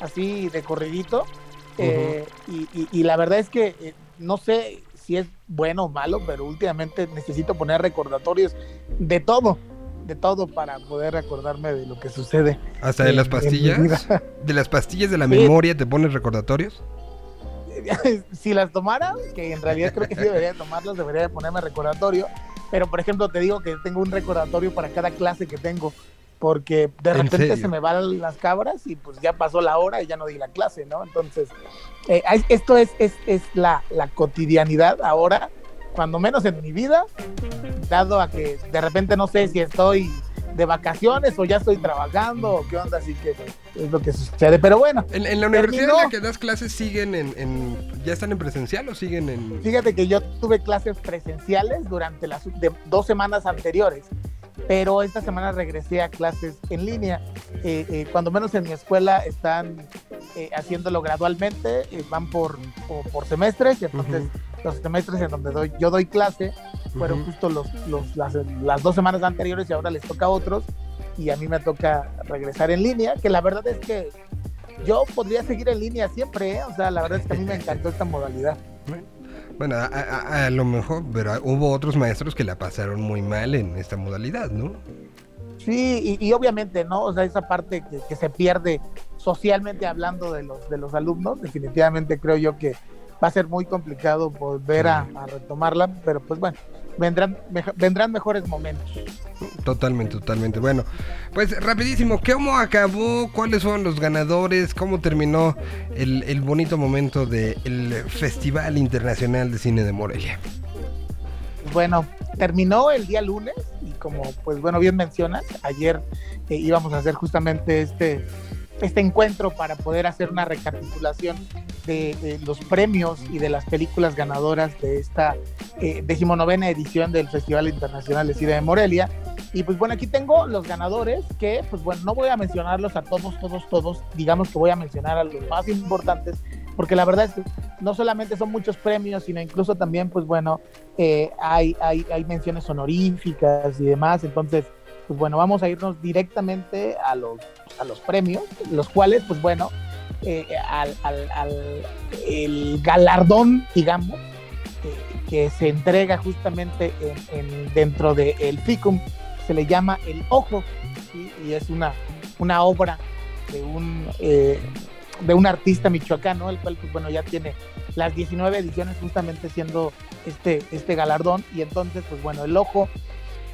así de corridito eh, y, la verdad es que eh, no sé si es bueno o malo, pero últimamente necesito poner recordatorios de todo, de todo para poder recordarme de lo que sucede. ¿Hasta de las pastillas? ¿De las pastillas de la memoria te pones recordatorios? <laughs> si las tomara, que en realidad creo que sí debería tomarlas, debería ponerme recordatorio, pero por ejemplo te digo que tengo un recordatorio para cada clase que tengo, porque de repente se me van las cabras y pues ya pasó la hora y ya no di la clase, ¿no? Entonces, eh, esto es, es, es la, la, cotidianidad ahora, cuando menos en mi vida, dado a que de repente no sé si estoy de vacaciones o ya estoy trabajando o qué onda, así que es lo que sucede. Pero bueno. ¿En, la universidad en la que das clases siguen en, ya están en presencial o siguen en...? Fíjate que yo tuve clases presenciales durante las dos semanas anteriores pero esta semana regresé a clases en línea. Eh, eh, cuando menos en mi escuela están eh, haciéndolo gradualmente, van por, por, semestres, y entonces los semestres en donde doy, yo doy clase fueron justo los, las, dos semanas anteriores y ahora les toca a otros y a mí me toca regresar en línea, que la verdad es que yo podría seguir en línea siempre, o sea, la verdad es que a mí me encantó esta modalidad. <laughs> Bueno, a, lo mejor, pero hubo otros maestros que la pasaron muy mal en esta modalidad, ¿no? Sí, y, obviamente, ¿no? O sea, esa parte que, se pierde socialmente hablando de los, de los alumnos, definitivamente creo yo que va a ser muy complicado volver a retomarla, pero pues bueno, vendrán, vendrán mejores momentos. Totalmente, totalmente. Bueno, pues rapidísimo, ¿cómo acabó? ¿Cuáles fueron los ganadores? ¿Cómo terminó el, bonito momento del Festival Internacional de Cine de Morelia? Bueno, terminó el día lunes y como pues bueno bien mencionas, ayer eh, íbamos a hacer justamente este este encuentro para poder hacer una recapitulación de, los premios y de las películas ganadoras de esta eh, decimonovena edición del Festival Internacional de Cine de Morelia. Y pues bueno, aquí tengo los ganadores que, pues bueno, no voy a mencionarlos a todos, todos, todos, digamos que voy a mencionar a los más importantes, porque la verdad es que no solamente son muchos premios, sino incluso también, pues bueno, eh, hay, hay, hay menciones honoríficas y demás, entonces pues bueno, vamos a irnos directamente a los, a los premios, los cuales, pues bueno, eh, al, el galardón, digamos, eh, que se entrega justamente en, dentro del FICUM, se le llama El Ojo, y es una, una obra de un, eh, de un artista michoacano, el cual, pues bueno, ya tiene las 19 ediciones justamente siendo este, este galardón, y entonces, pues bueno, El Ojo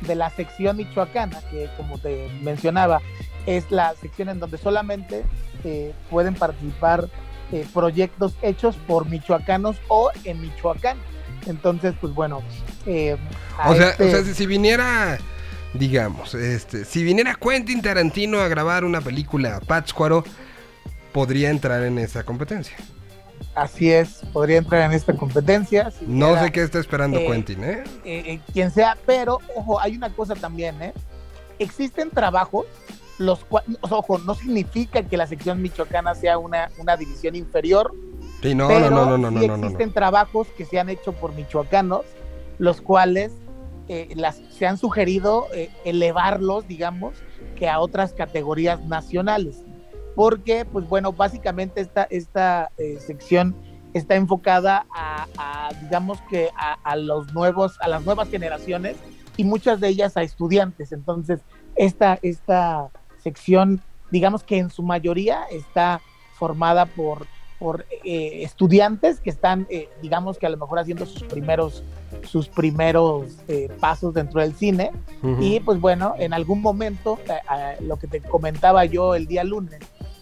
de la sección michoacana, que como te mencionaba, es la sección en donde solamente eh, pueden participar eh, proyectos hechos por michoacanos o en Michoacán. Entonces, pues bueno. Eh, o, sea, o este sea, si viniera, digamos, este, si viniera Quentin Tarantino a grabar una película Pátzcuaro, podría entrar en esa competencia. Así es, podría entrar en esta competencia. no sé qué está esperando eh, Quentin, ¿eh? ¿eh? ¿eh? Quien sea, pero, ojo, hay una cosa también, ¿eh? Existen trabajos, los cuales, ojo, no significa que la sección michoacana sea una, una división inferior. Sí, no, no, no, no, no, sí existen trabajos que se han hecho por michoacanos, los cuales las, se han sugerido elevarlos, digamos, que a otras categorías nacionales. Porque, pues bueno, básicamente esta, esta eh, sección está enfocada a, digamos que a, los nuevos, a las nuevas generaciones y muchas de ellas a estudiantes. Entonces, esta, esta sección, digamos que en su mayoría está formada por, por eh, estudiantes que están, eh, digamos que a lo mejor haciendo sus primeros, sus primeros eh, pasos dentro del cine. Y pues bueno, en algún momento, lo que te comentaba yo el día lunes,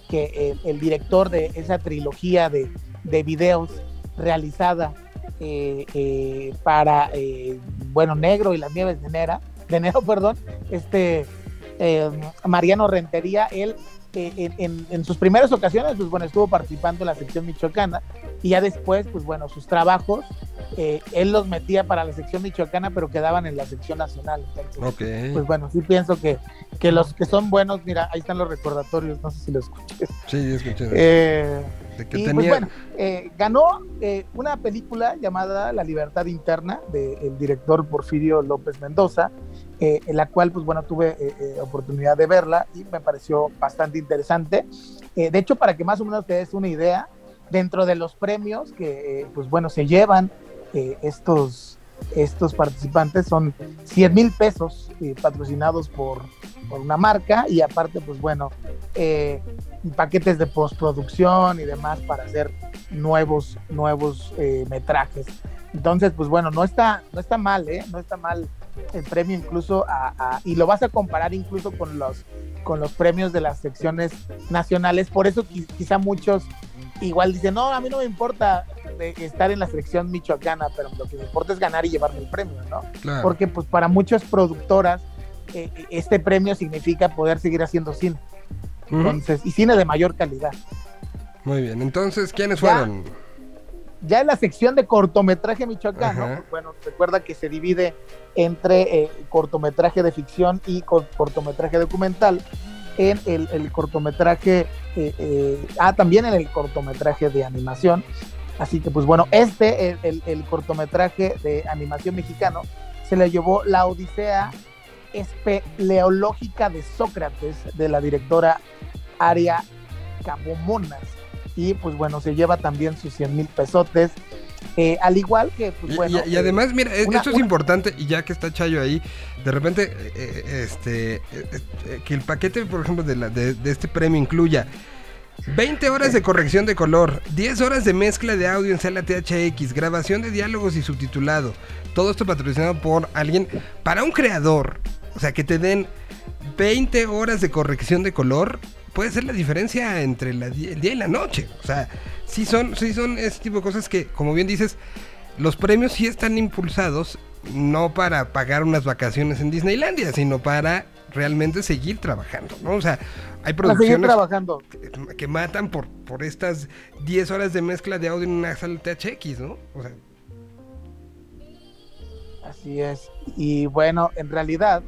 que el director de esa trilogía de, de videos realizada para, bueno, Negro y las Nieves de Enero, de enero, <laughs> perdón, este Mariano Rentería, él en, sus primeras ocasiones, pues bueno, estuvo participando en la sección michoacana y ya después, pues bueno, sus trabajos, eh, él los metía para la sección michoacana, pero quedaban en la sección nacional. Entonces, pues bueno, sí pienso que, que los que son buenos, mira, ahí están los recordatorios, no sé si lo escuché. Sí, escuché. Eh, y pues bueno, eh, ganó una película llamada La Libertad Interna del director Porfirio López Mendoza, eh, en la cual, pues bueno, tuve eh, eh, oportunidad de verla y me pareció bastante interesante. de hecho, para que más o menos te des una idea, dentro de los premios que, pues bueno, se llevan estos, estos participantes son 100 mil pesos patrocinados por, por, una marca y aparte, pues bueno, paquetes de postproducción y demás para hacer nuevos, nuevos metrajes. Entonces, pues bueno, no está, no está mal, ¿eh? No está mal el premio incluso a, y lo vas a comparar incluso con los con los premios de las secciones nacionales por eso quizá muchos igual dicen no a mí no me importa estar en la selección michoacana pero lo que me importa es ganar y llevarme el premio no porque pues para muchas productoras eh, este premio significa poder seguir haciendo cine. Entonces y cine de mayor calidad. Muy bien entonces quiénes fueron ya en la sección de cortometraje michoacano, bueno, recuerda que se divide entre eh, cortometraje de ficción y cortometraje documental. En el, cortometraje, eh, eh, ah, también en el cortometraje de animación. Así que, pues bueno, este, el, cortometraje de animación mexicano, se le llevó la Odisea Espeleológica de Sócrates de la directora Aria Cabomonas y pues bueno, se lleva también sus 100 mil pesotes. Eh, al igual que, pues bueno. Y, además, mira, esto es importante, y ya que está Chayo ahí, de repente, eh, este, eh, que el paquete, por ejemplo, de, la, de, este premio incluya 20 horas de corrección de color, 10 horas de mezcla de audio en sala THX, grabación de diálogos y subtitulado. Todo esto patrocinado por alguien, para un creador. O sea, que te den 20 horas de corrección de color puede ser la diferencia entre el día y la noche. O sea, sí son, sí son ese tipo de cosas que, como bien dices, los premios sí están impulsados no para pagar unas vacaciones en Disneylandia, sino para realmente seguir trabajando, ¿no? O sea, hay producciones trabajando. Que, matan por, por estas 10 horas de mezcla de audio en una sala THX, ¿no? O sea. Así es. Y bueno, en realidad,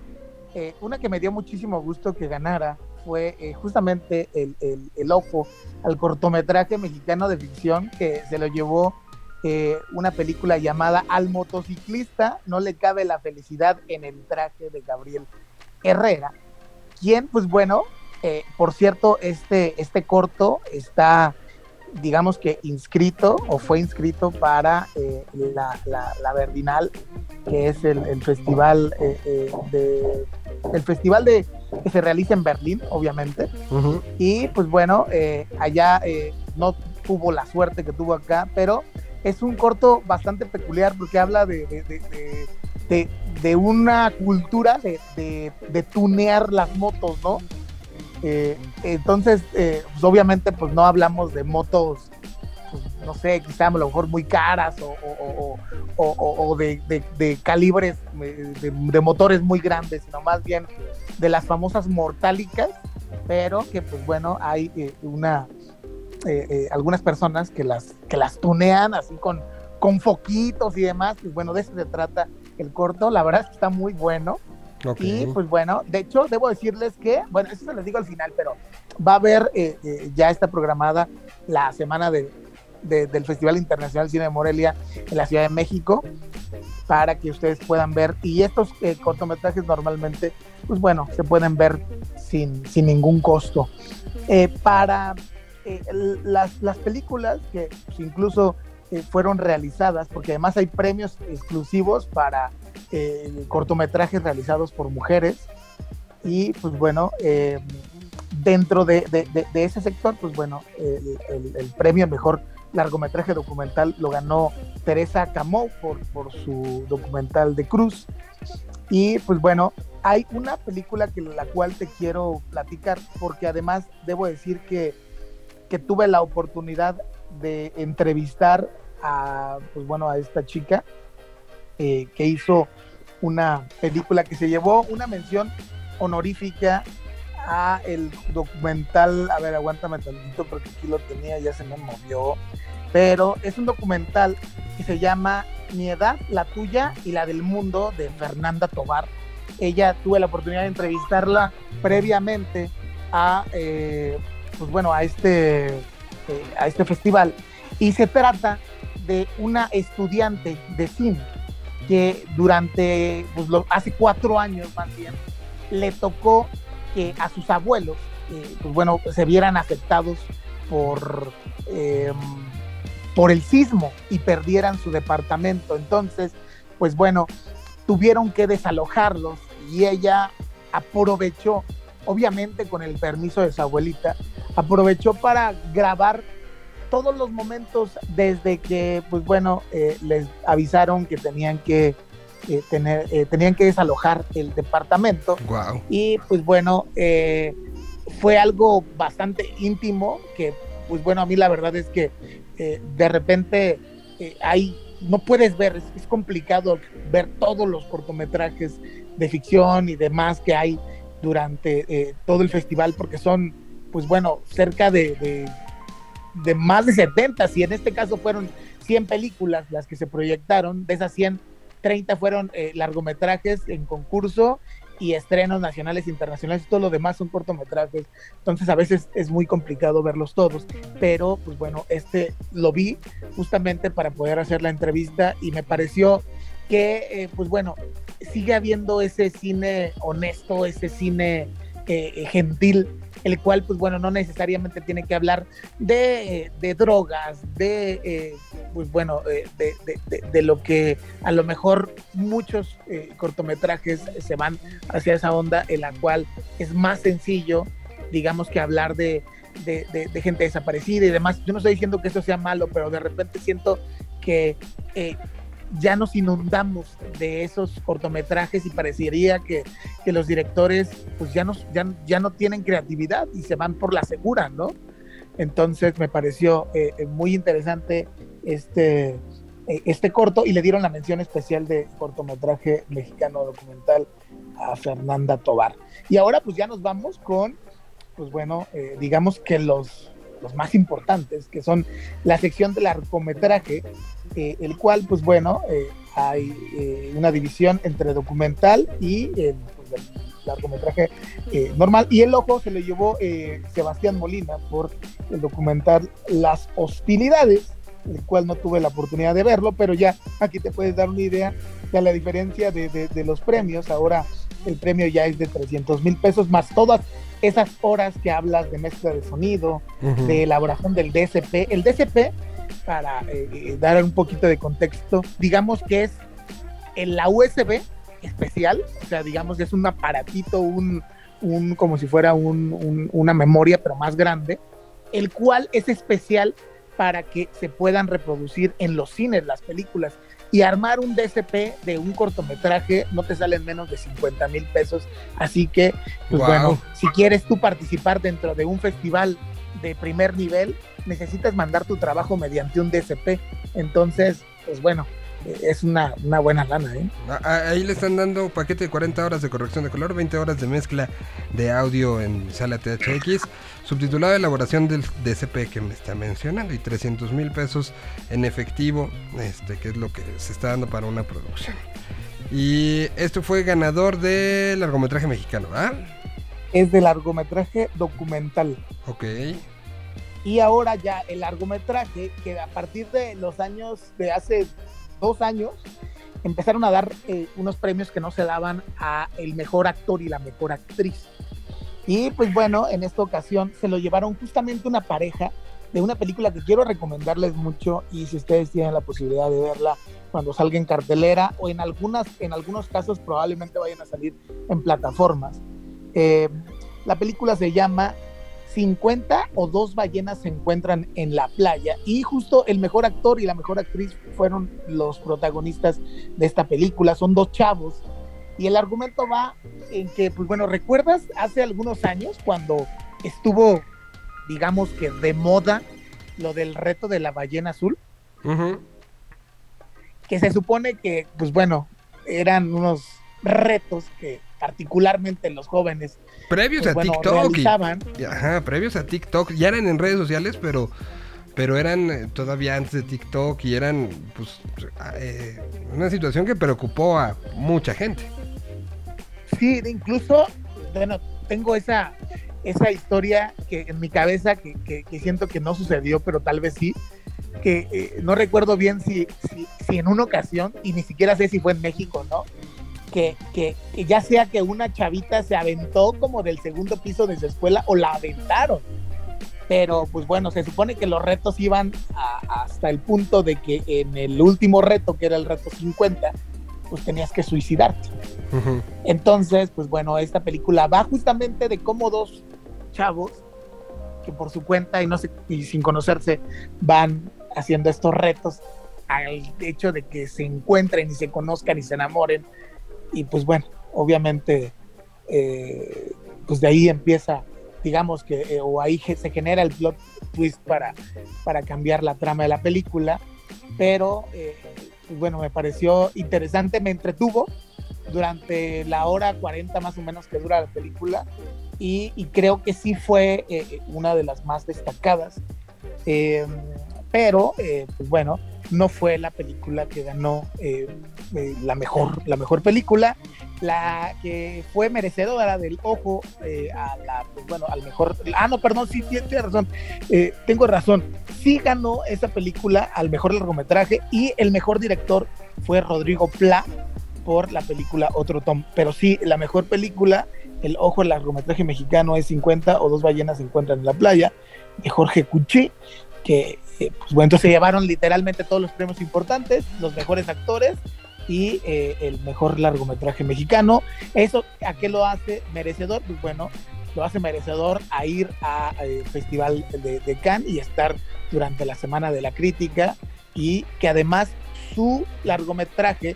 eh, una que me dio muchísimo gusto que ganara fue eh, justamente el, el, ojo al cortometraje mexicano de ficción que se lo llevó eh, una película llamada Al motociclista no le cabe la felicidad en el traje de Gabriel Herrera, quien pues bueno, eh, por cierto, este, este corto está digamos que inscrito o fue inscrito para la, la, la, Verdinal, que es el, el festival de el festival de que se realiza en Berlín, obviamente. Y pues bueno, eh, allá eh, no tuvo la suerte que tuvo acá, pero es un corto bastante peculiar porque habla de, de, de, una cultura de, tunear las motos, ¿no? Eh, entonces, pues obviamente, pues no hablamos de motos no sé, quizá a lo mejor muy caras o, de, calibres, de, motores muy grandes, sino más bien de las famosas mortálicas, pero que pues bueno, hay eh, una, eh, eh, algunas personas que las, que las tunean así con, con foquitos y demás, y bueno, de eso se trata el corto, la verdad es que está muy bueno. Y pues bueno, de hecho, debo decirles que, bueno, eso se les digo al final, pero va a haber, ya está programada la semana de, del Festival Internacional Cine de Morelia en la Ciudad de México. para que ustedes puedan ver. Y estos eh, cortometrajes normalmente, pues bueno, se pueden ver sin, sin ningún costo. Eh, para eh, las, las, películas que pues, incluso fueron realizadas, porque además hay premios exclusivos para cortometrajes realizados por mujeres. Y pues bueno, dentro de, de, ese sector, pues bueno, el premio mejor largometraje documental lo ganó Teresa Camó por, su documental de Cruz. Y pues bueno, hay una película que la cual te quiero platicar porque además debo decir que, que tuve la oportunidad de entrevistar a pues bueno a esta chica eh, que hizo una película que se llevó una mención honorífica a el documental, a ver, aguántame tantito porque aquí lo tenía, ya se me movió, pero es un documental que se llama Mi edad, la tuya y la del mundo de Fernanda Tobar. Ella tuve la oportunidad de entrevistarla previamente a, eh, pues bueno, a este, eh, a este festival y se trata de una estudiante de cine que durante, pues hace cuatro años más bien, le tocó que a sus abuelos, eh, pues bueno, se vieran afectados por, em, por el sismo y perdieran su departamento. Entonces, pues bueno, tuvieron que desalojarlos y ella aprovechó, obviamente con el permiso de su abuelita, aprovechó para grabar todos los momentos desde que, pues bueno, eh, les avisaron que tenían que eh, tener, eh, tenían que desalojar el departamento. Y pues bueno, eh, fue algo bastante íntimo que, pues bueno, a mí la verdad es que de repente hay, no puedes ver, es, es, complicado ver todos los cortometrajes de ficción y demás que hay durante todo el festival porque son, pues bueno, cerca de, de, de más de 70, y en este caso fueron 100 películas las que se proyectaron, de esas 100 30 fueron eh, largometrajes en concurso y estrenos nacionales e internacionales, todo lo demás son cortometrajes, entonces a veces es muy complicado verlos todos, pero pues bueno, este lo vi justamente para poder hacer la entrevista y me pareció que eh, pues bueno, sigue habiendo ese cine honesto, ese cine eh, gentil el cual, pues bueno, no necesariamente tiene que hablar de, drogas, de, eh, pues bueno, eh, de, lo que a lo mejor muchos eh, cortometrajes se van hacia esa onda en la cual es más sencillo, digamos, que hablar de, gente desaparecida y demás. Yo no estoy diciendo que eso sea malo, pero de repente siento que ya nos inundamos de esos cortometrajes y parecería que, los directores pues ya no, ya, ya, no tienen creatividad y se van por la segura, ¿no? Entonces me pareció eh, eh, muy interesante este, eh, este corto y le dieron la mención especial de cortometraje mexicano documental a Fernanda Tobar. Y ahora pues ya nos vamos con, pues bueno, digamos que los, los más importantes, que son la sección del largometraje, eh, el cual, pues bueno, eh, hay eh, una división entre documental y pues, el largometraje normal. Y el ojo se lo llevó Sebastián Molina por el documental Las Hostilidades, el cual no tuve la oportunidad de verlo, pero ya aquí te puedes dar una idea de la diferencia de, de los premios. Ahora el premio ya es de 300 mil pesos, más todas esas horas que hablas de mezcla de sonido, de elaboración del DSP. El DSP, para eh, eh, dar un poquito de contexto, digamos que es en la USB especial, o sea, digamos que es un aparatito, un, un como si fuera un, una memoria, pero más grande, el cual es especial para que se puedan reproducir en los cines las películas y armar un DSP de un cortometraje no te salen menos de 50 mil pesos. Así que, pues bueno, si quieres tú participar dentro de un festival de primer nivel, necesitas mandar tu trabajo mediante un DSP. Entonces, pues bueno, es una, buena lana. ¿eh? Ahí le están dando paquete de 40 horas de corrección de color, 20 horas de mezcla de audio en sala THX, subtitulado elaboración del DCP que me está mencionando y 300 mil pesos en efectivo, este, que es lo que se está dando para una producción. Y esto fue ganador de largometraje mexicano, ¿ah? Es de largometraje documental. Ok. Y ahora ya el largometraje, que a partir de los años de hace dos años, empezaron a dar eh, unos premios que no se daban a el mejor actor y la mejor actriz. Y pues bueno, en esta ocasión se lo llevaron justamente una pareja de una película que quiero recomendarles mucho y si ustedes tienen la posibilidad de verla cuando salga en cartelera o en algunas en algunos casos probablemente vayan a salir en plataformas. Eh, la película se llama 50 o dos ballenas se encuentran en la playa y justo el mejor actor y la mejor actriz fueron los protagonistas de esta película, son dos chavos y el argumento va en que, pues bueno, ¿recuerdas hace algunos años cuando estuvo, digamos que de moda lo del reto de la ballena azul? Que se supone que, pues bueno, eran unos retos que particularmente los jóvenes previos pues a TikTok ajá, previos a TikTok. Ya eran en redes sociales pero pero eran eh, todavía antes de TikTok y eran pues eh, una situación que preocupó a mucha gente. Sí incluso bueno tengo esa esa historia que en mi cabeza que, que, siento que no sucedió pero tal vez sí que eh, no recuerdo bien si, si, si en una ocasión y ni siquiera sé si fue en México no que, que, ya sea que una chavita se aventó como del segundo piso de su escuela o la aventaron. Pero pues bueno, se supone que los retos iban hasta el punto de que en el último reto, que era el reto 50, pues tenías que suicidarte. Entonces, pues bueno, esta película va justamente de cómo dos chavos que por su cuenta y no sé, y sin conocerse van haciendo estos retos al hecho de que se encuentren y se conozcan y se enamoren y pues bueno, obviamente, eh, pues de ahí empieza, digamos que, eh, o ahí se genera el plot twist para, para cambiar la trama de la película, pero eh, pues bueno, me pareció interesante, me entretuvo durante la hora 40 más o menos que dura la película y, creo que sí fue una de las más destacadas, pero pues bueno, no fue la película que ganó eh, eh, la, mejor, la mejor película. La que fue merecedora del ojo eh, a la, pues, bueno, al mejor. Ah, no, perdón, sí, tiene razón. tengo razón. Sí ganó esa película al mejor largometraje y el mejor director fue Rodrigo Pla por la película Otro Tom. Pero sí, la mejor película, El Ojo, el largometraje mexicano es 50 o Dos ballenas se encuentran en la playa, de Jorge Cuchi, que pues bueno, entonces se llevaron literalmente todos los premios importantes, los mejores actores y eh, el mejor largometraje mexicano. ¿Eso a qué lo hace merecedor? Pues bueno, lo hace merecedor a ir al eh, Festival de, de, Cannes y estar durante la Semana de la Crítica y que además su largometraje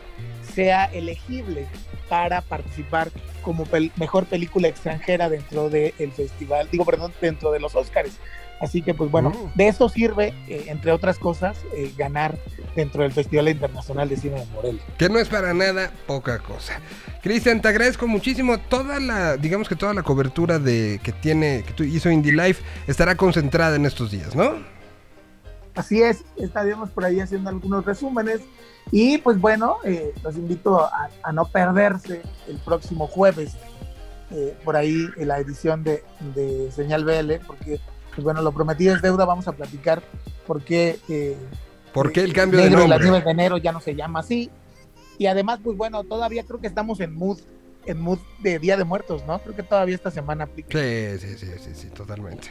sea elegible para participar como mejor película extranjera dentro del festival, digo, perdón, dentro de los Oscars. Así que, pues bueno, mm. de eso sirve, eh, entre otras cosas, eh, ganar dentro del Festival Internacional de Cine de Morelia. Que no es para nada poca cosa. Cristian, te agradezco muchísimo. Toda la, digamos que toda la cobertura de que tiene, que tú hizo Indie Life estará concentrada en estos días, ¿no? Así es, estaremos por ahí haciendo algunos resúmenes. Y pues bueno, eh, los invito a, no perderse el próximo jueves por ahí en la edición de, de Señal BL, porque pues bueno, lo prometido es deuda, vamos a platicar por qué... Eh, ¿Por qué el cambio de nombre? Las nieves de enero ya no se llama así. Y además, pues bueno, todavía creo que estamos en mood, en mood de Día de Muertos, ¿no? Creo que todavía esta semana aplica. Sí, sí, sí, sí, sí totalmente.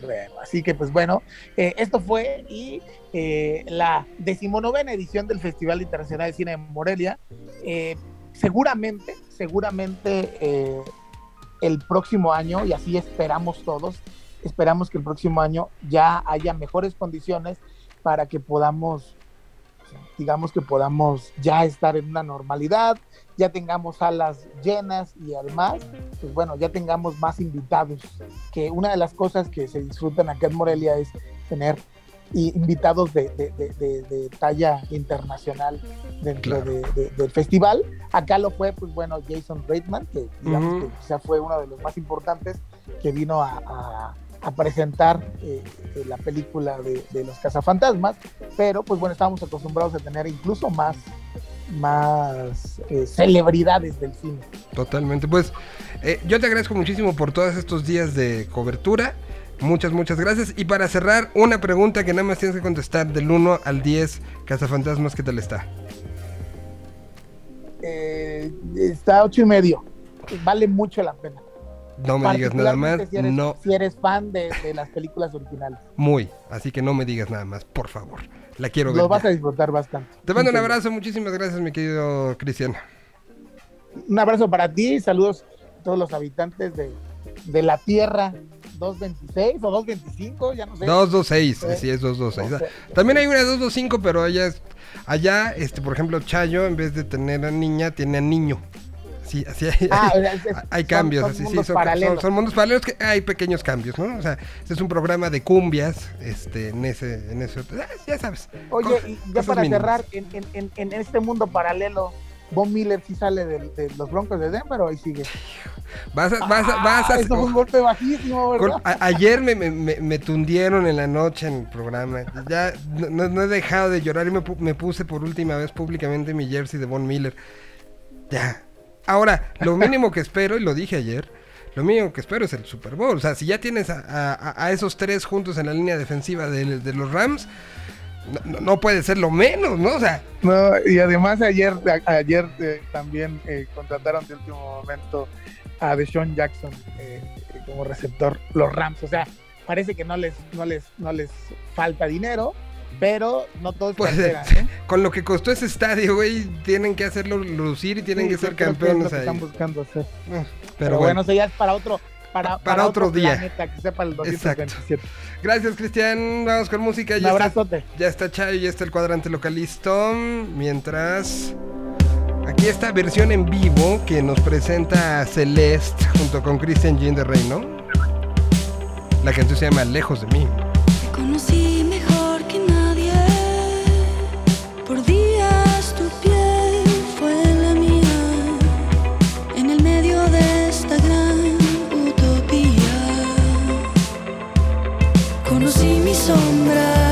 Bueno, así que pues bueno, eh, esto fue y eh, la decimonovena edición del Festival Internacional de Cine de Morelia. seguramente, seguramente el próximo año, y así esperamos todos, esperamos que el próximo año ya haya mejores condiciones para que podamos, digamos que podamos ya estar en una normalidad, ya tengamos salas llenas y además, pues bueno, ya tengamos más invitados, que una de las cosas que se disfrutan acá en Morelia es tener invitados de, de, talla internacional dentro del festival. Acá lo fue, pues bueno, Jason Reitman, que digamos que quizá fue uno de los más importantes, que vino a a presentar eh, eh, la película de, los cazafantasmas, pero pues bueno, estábamos acostumbrados a tener incluso más, más eh, celebridades del cine. Totalmente, pues yo te agradezco muchísimo por todos estos días de cobertura. Muchas, muchas gracias. Y para cerrar, una pregunta que nada más tienes que contestar del 1 al 10, Cazafantasmas, ¿qué tal está? eh, está a ocho y medio. Vale mucho la pena. No me digas nada más. Si eres, no. si eres fan de, las películas originales. Muy. Así que no me digas nada más, por favor. La quiero ver. Lo vas a disfrutar bastante. Te mando un abrazo. Muchísimas gracias, mi querido Cristian. Un abrazo para ti. Saludos a todos los habitantes de, de la Tierra 226 o 225, ya no sé. 226, sí es 226. También hay una 225, pero allá, allá este, por ejemplo, Chayo, en vez de tener a niña, tiene a niño. Sí, así hay, ah, <laughs> hay, cambios, son, así, mundos sí, son, son, mundos paralelos que hay pequeños cambios, ¿no? O sea, este es un programa de cumbias, este, en ese, en ese, ya sabes. Oye, y ya para cerrar, en, en, en, este mundo paralelo, Von Miller sí sale de, los Broncos de Denver o ahí sigue. Vas a, vas a, vas a, eso fue un <laughs> golpe bajísimo, ¿verdad? ayer me, me, me, tundieron en la noche en el programa. Ya no, no he dejado de llorar y me, me, puse por última vez públicamente mi jersey de Von Miller. Ya. Ahora, lo mínimo que espero, y lo dije ayer, lo mínimo que espero es el Super Bowl. O sea, si ya tienes a, esos tres juntos en la línea defensiva de, los Rams no, puede ser lo menos, ¿no? O sea. No, y además ayer, ayer eh, también eh, contrataron de último momento a Deshaun Jackson eh, como receptor los Rams. O sea, parece que no les, no les, no les falta dinero, pero no todo es pues, <laughs> Con lo que costó ese estadio, güey, tienen que hacerlo lucir y tienen que ser campeones ahí. Están buscando hacer. Ah, pero, bueno, eso ya es para otro para, otro, día. que sepa el Gracias, Cristian. Vamos con música. Ya Un abrazote. Está, ya está Chayo, ya está el cuadrante localisto. Mientras. Aquí esta versión en vivo que nos presenta Celeste junto con Christian Jean de Reino. La canción se llama Lejos de mí. Sombra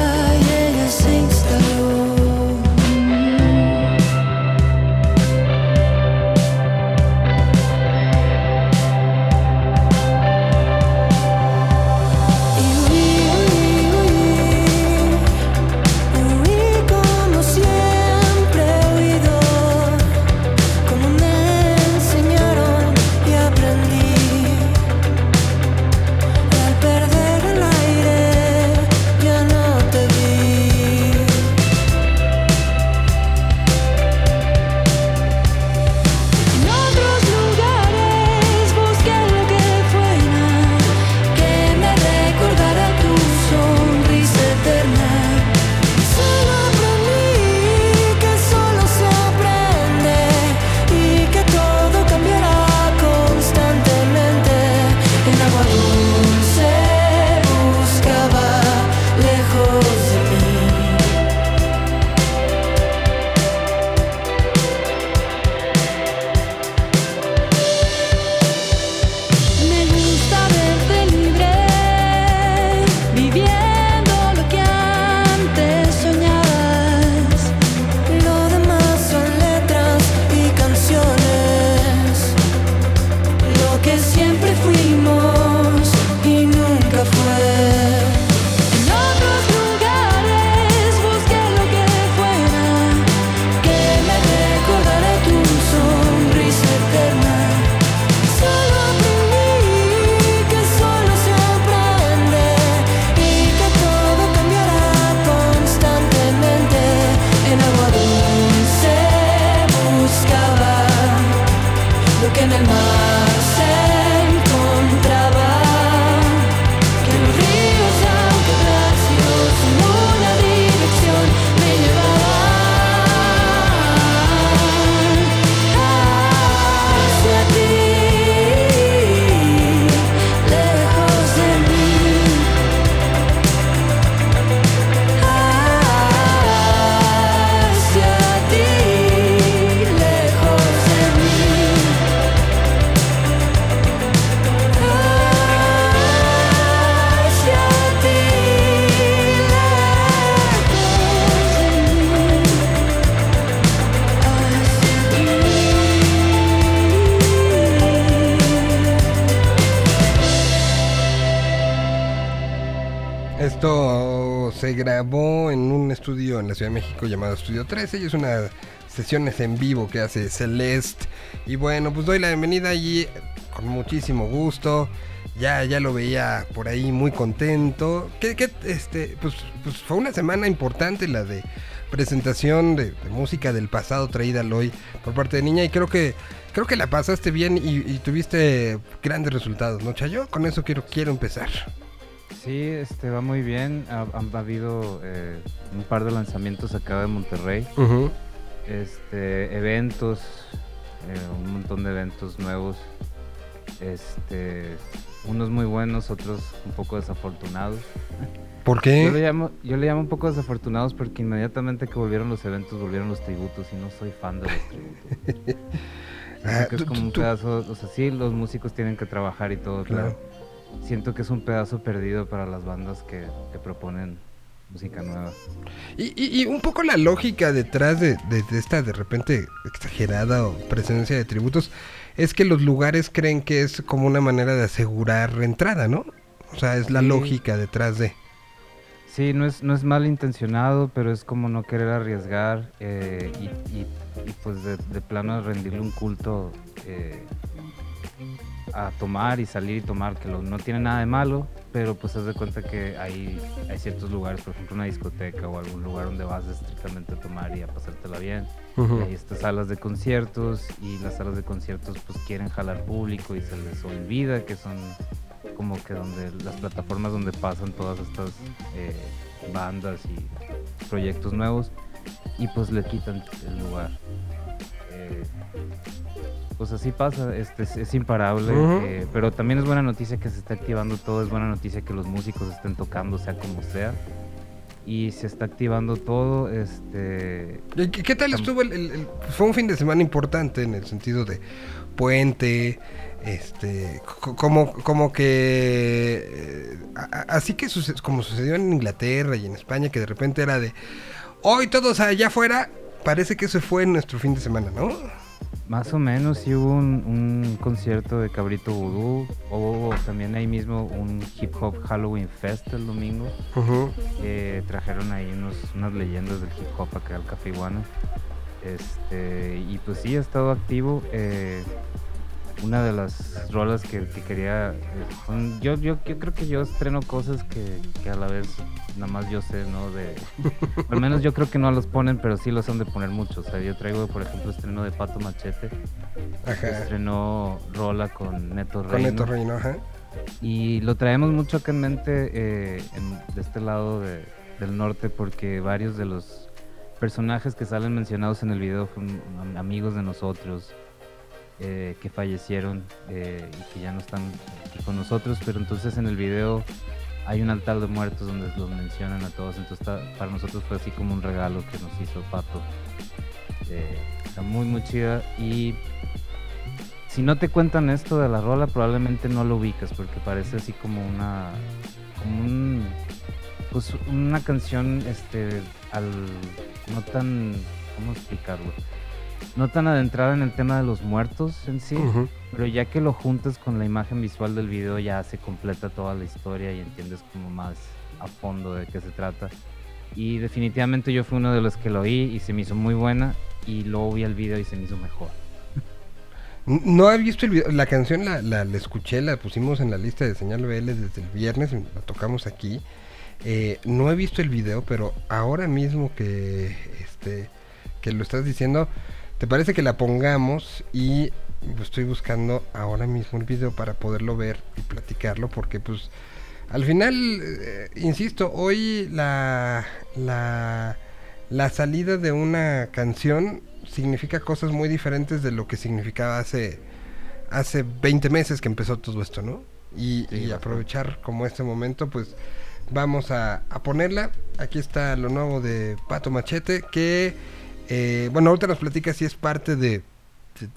se grabó en un estudio en la Ciudad de México llamado Estudio 13 y es una sesiones en vivo que hace Celeste. Y bueno, pues doy la bienvenida allí con muchísimo gusto. Ya, ya lo veía por ahí muy contento. Que, este, pues, pues fue una semana importante la de presentación de, música del pasado traída al hoy por parte de Niña y creo que creo que la pasaste bien y, tuviste grandes resultados, ¿no, Chayo? Con eso quiero, quiero empezar. Sí, este va muy bien. Ha, habido eh, un par de lanzamientos acá de Monterrey. Este, eventos, eh, un montón de eventos nuevos. Este, unos muy buenos, otros un poco desafortunados. ¿Por qué? Yo le, llamo, yo le llamo un poco desafortunados porque inmediatamente que volvieron los eventos volvieron los tributos y no soy fan de los tributos. <laughs> Ah, es como un pedazo, o sea, sí, los músicos tienen que trabajar y todo, claro. Siento que es un pedazo perdido para las bandas que, proponen música nueva. Y, un poco la lógica detrás de, esta de repente exagerada presencia de tributos es que los lugares creen que es como una manera de asegurar entrada, ¿no? O sea, es la lógica detrás de... Sí, no es, no es mal intencionado, pero es como no querer arriesgar eh, y, pues de, plano rendirle un culto eh, a tomar y salir y tomar, que no tiene nada de malo, pero pues haz de cuenta que hay, hay ciertos lugares, por ejemplo una discoteca o algún lugar donde vas estrictamente a tomar y a pasártela bien. Y hay estas salas de conciertos y las salas de conciertos pues quieren jalar público y se les olvida que son como que donde las plataformas donde pasan todas estas eh, bandas y proyectos nuevos y pues le quitan el lugar. Eh, pues así pasa, este, es, imparable, eh, pero también es buena noticia que se está activando todo, es buena noticia que los músicos estén tocando, sea como sea, y se está activando todo. Este, ¿Qué, tal estuvo? El, fue un fin de semana importante en el sentido de puente, este, como, como que, eh, así que como sucedió en Inglaterra y en España, que de repente era de, hoy todos allá afuera, parece que eso fue nuestro fin de semana, ¿no? Más o menos, sí hubo un, concierto de Cabrito Voodoo, hubo también ahí mismo un hip hop Halloween Fest el domingo. trajeron ahí unos, unas leyendas del hip hop acá al Café Iguana. Este, y pues sí, ha estado activo. Eh, una de las rolas que, quería. Eh, yo, yo, creo que yo estreno cosas que, a la vez nada más yo sé, ¿no? De, <laughs> al menos yo creo que no los ponen, pero sí los han de poner muchos. O sea, yo traigo, por ejemplo, estreno de Pato Machete. Ajá. Estrenó rola con Neto Reino. Con Neto Reino, ajá. Y lo traemos mucho acá en mente eh, de este lado del norte porque varios de los personajes que salen mencionados en el video fueron amigos de nosotros eh, que fallecieron eh, y que ya no están aquí con nosotros, pero entonces en el video hay un altar de muertos donde los mencionan a todos, entonces para nosotros fue así como un regalo que nos hizo Pato. Eh, está muy muy chida. Y si no te cuentan esto de la rola probablemente no lo ubicas porque parece así como una como un, pues una canción este al no tan cómo explicarlo no tan adentrada en el tema de los muertos en sí, pero ya que lo juntas con la imagen visual del video ya se completa toda la historia y entiendes como más a fondo de qué se trata. Y definitivamente yo fui uno de los que lo oí y se me hizo muy buena y luego vi el video y se me hizo mejor. No he visto el video, la canción la, la, escuché, la pusimos en la lista de señal BL desde el viernes, la tocamos aquí. Eh, no he visto el video, pero ahora mismo que este que lo estás diciendo, ¿Te parece que la pongamos y estoy buscando ahora mismo el video para poderlo ver y platicarlo? Porque pues al final, eh, insisto, hoy la, la, la salida de una canción significa cosas muy diferentes de lo que significaba hace, hace 20 meses que empezó todo esto, ¿no? Y, y aprovechar como este momento, pues vamos a, a ponerla. Aquí está lo nuevo de Pato Machete que eh, bueno, ahorita nos platica si es parte de,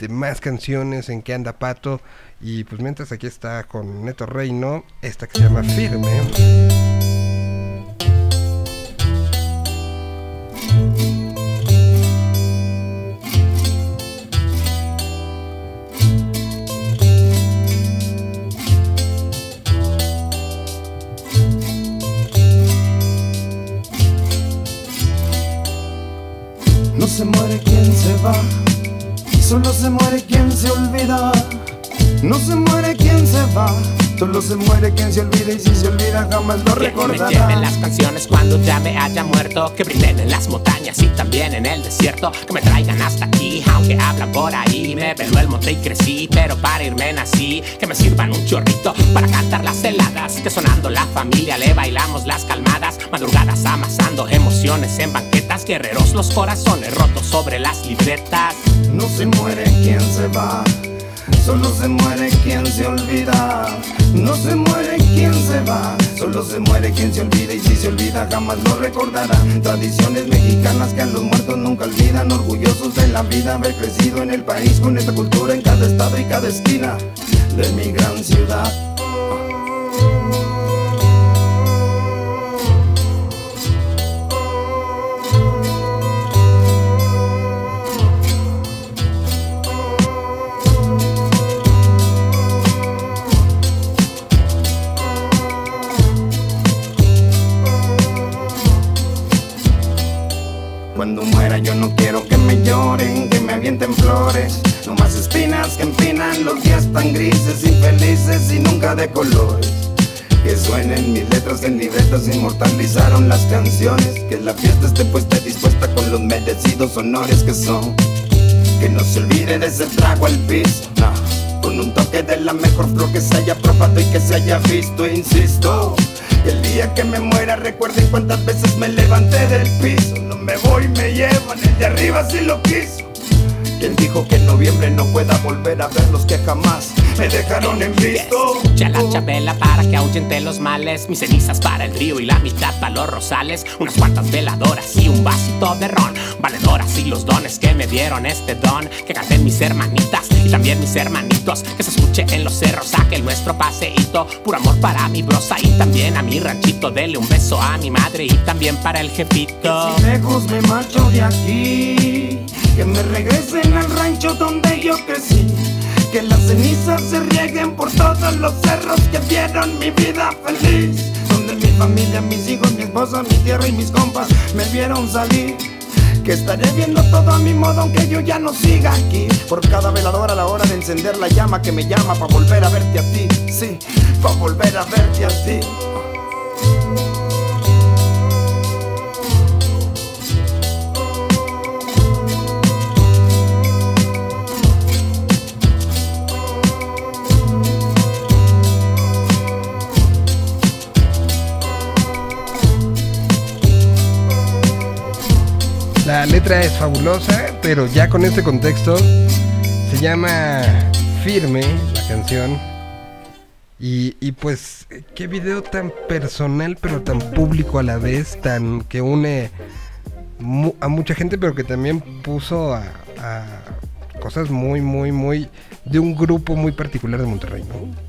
más canciones en que anda Pato. Y pues mientras aquí está con Neto Reino, esta que se llama Firme. Canciones cuando ya me haya muerto. Que brinden en las montañas y también en el desierto. Que me traigan hasta aquí, aunque habla por ahí. Me veló el monte y crecí, pero para irme nací. Que me sirvan un chorrito para cantar las heladas. Que sonando la familia le bailamos las calmadas. Madrugadas amasando emociones en banquetas. Guerreros los corazones rotos sobre las libretas. No se muere quien se va. Solo se muere quien se olvida. No se muere quien se va. Solo se muere quien se olvida y si se olvida jamás lo recordarán. Tradiciones mexicanas que a los muertos nunca olvidan. Orgullosos de la vida, haber crecido en el país con esta cultura en cada estado y cada esquina de mi gran ciudad. Flores. No más espinas que empinan los días tan grises, infelices y nunca de colores. Que suenen mis letras en libretas inmortalizaron las canciones. Que la fiesta esté puesta y dispuesta con los merecidos honores que son. Que no se olvide de ese trago al piso, Con un toque de la mejor flor que se haya probado y que se haya visto, insisto. Que el día que me muera recuerden cuántas veces me levanté del piso me voy me llevan, el de arriba si lo quiso. Quien dijo que en noviembre no pueda volver a ver los que jamás me dejaron en visto. Ya la chabela para que ahuyente los males. Mis cenizas para el río y la mitad para los rosales. Unas cuantas veladoras y un vasito de ron. Valedoras y los dones que me dieron este don. Que canten mis hermanitas y también mis hermanitos. Que se escuche en los cerros aquel nuestro paseíto. Puro amor para mi brosa y también a mi ranchito. Dele un beso a mi madre y también para el jefito. si lejos me marcho de aquí que me regresen al rancho donde yo crecí. Que las cenizas se rieguen por todos los cerros que vieron mi vida feliz. Donde mi familia, mis hijos, mi esposa, mi tierra y mis compas me vieron salir. Que estaré viendo todo a mi modo aunque yo ya no siga aquí. Por cada veladora a la hora de encender la llama que me llama para volver a verte a ti. Sí, para volver a verte a ti. Letra es fabulosa, pero ya con este contexto se llama Firme la canción. Y, pues qué video tan personal pero tan público a la vez, tan que une a mucha gente pero que también puso a, cosas muy, muy, muy de un grupo muy particular de Monterrey, ¿no?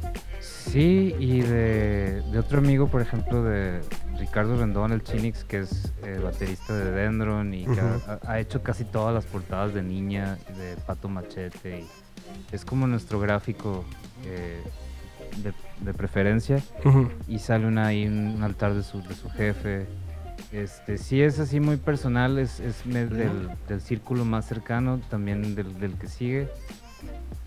Sí, y de, de otro amigo, por ejemplo, de, Ricardo Rendón, el Chinix, que es eh, baterista de Dendron y que ha, hecho casi todas las portadas de Niña, de Pato Machete. Y es como nuestro gráfico eh, de, preferencia. Y sale una, ahí un altar de su, de su jefe. Este, sí es así muy personal, es, es del, del, círculo más cercano, también del, del que sigue.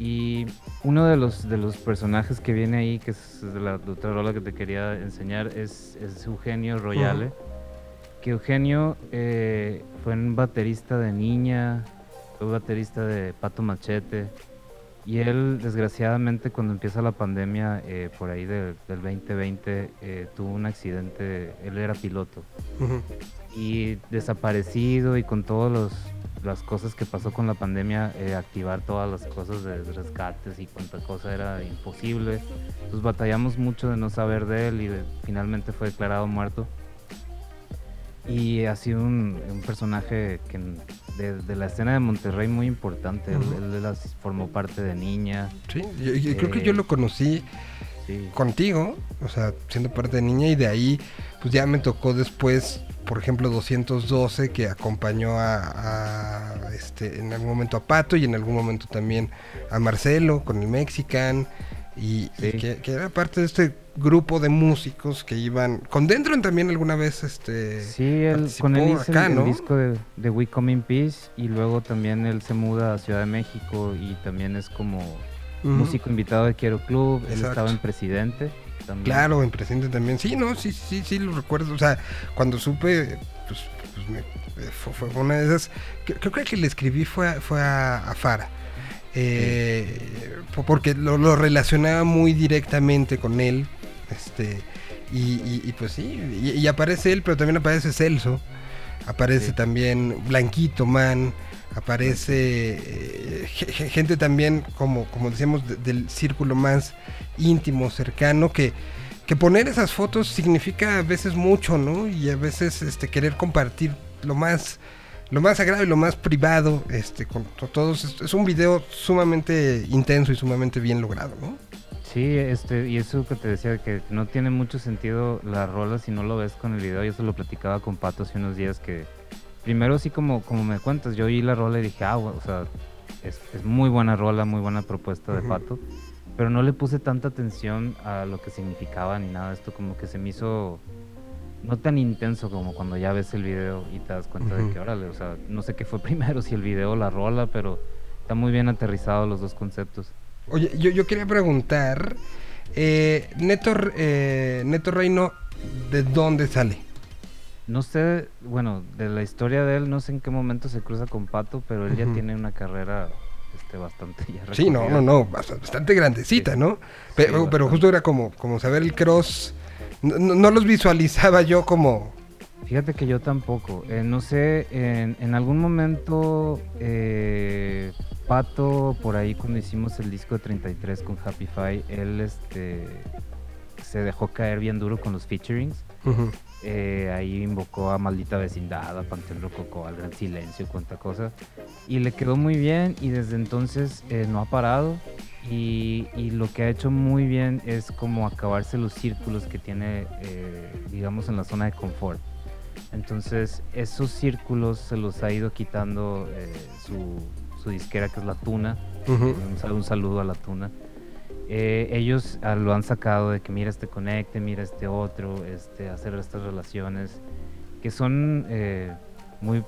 Y uno de los, de los personajes que viene ahí, que es de la otra rola que te quería enseñar, es, Eugenio Royale. Que Eugenio eh, fue un baterista de niña, fue baterista de Pato Machete. Y él, desgraciadamente, cuando empieza la pandemia, eh, por ahí del 2020, eh, tuvo un accidente. Él era piloto. Y desaparecido y con todos los las cosas que pasó con la pandemia, eh, activar todas las cosas de rescates y cuánta cosa era imposible. Entonces batallamos mucho de no saber de él y finalmente fue declarado muerto. Y ha sido un, personaje que de, la escena de Monterrey muy importante. él, formó parte de Niña. Sí, yo, creo que yo lo conocí contigo, o sea, siendo parte de Niña y de ahí pues ya me tocó después por ejemplo 212 que acompañó a, este en algún momento a Pato y en algún momento también a Marcelo con el Mexican Y, que, era parte de este grupo de músicos que iban. Con Dentro también alguna vez este. Sí, con él hizo el, disco de, We Come in Peace y luego también él se muda a Ciudad de México y también es como músico invitado de Quiero Club. Él estaba en Presidente. También. Claro, en Presidente también. Sí, no, sí, sí, sí, lo recuerdo. O sea, cuando supe, pues, pues me, fue, una de esas. Creo, que el que le escribí fue, fue a Fara eh, porque lo, relacionaba muy directamente con él. Este, y, pues sí, y, aparece él, pero también aparece Celso, aparece también Blanquito Man, aparece eh, gente también, como, como decíamos, del círculo más íntimo, cercano, que, que poner esas fotos significa a veces mucho, ¿no? Y a veces este, querer compartir lo más lo más sagrado y lo más privado este, con, todos. Es, un video sumamente intenso y sumamente bien logrado, ¿no? Sí, este, y eso que te decía, que no tiene mucho sentido la rola si no lo ves con el video. Yo eso lo platicaba con Pato hace unos días que primero sí como, como me cuentas, yo oí la rola y dije, ah, o sea, es, muy buena rola, muy buena propuesta de Pato, pero no le puse tanta atención a lo que significaba ni nada. Esto como que se me hizo no tan intenso como cuando ya ves el video y te das cuenta de que, órale, o sea, no sé qué fue <laughs> primero, si el video o la rola, pero está muy bien aterrizado los dos conceptos. Oye, yo, yo quería preguntar, eh, Neto, eh, Neto Reino, ¿de dónde sale? No sé, bueno, de la historia de él, no sé en qué momento se cruza con Pato, pero él ya tiene una carrera este, bastante ya Sí, no, no, no, bastante grandecita, ¿no? Pero, pero justo era como, como saber el cross no, los visualizaba yo como... Fíjate que yo tampoco. Eh, no sé, en, algún momento eh, Pato, por ahí cuando hicimos el disco de 33 con Happy Five, él este, se dejó caer bien duro con los featurings. Eh, ahí invocó a Maldita Vecindad, a Panteón Rococó, al Gran Silencio, cuánta cosa. Y le quedó muy bien y desde entonces no ha parado. Y, lo que ha hecho muy bien es como acabarse los círculos que tiene, eh, digamos, en la zona de confort. Entonces, esos círculos se los ha ido quitando eh, su, disquera, que es la Tuna. un, saludo a la Tuna. Eh, ellos ah, lo han sacado de que mira este conecte, mira este otro, este, hacer estas relaciones que son muy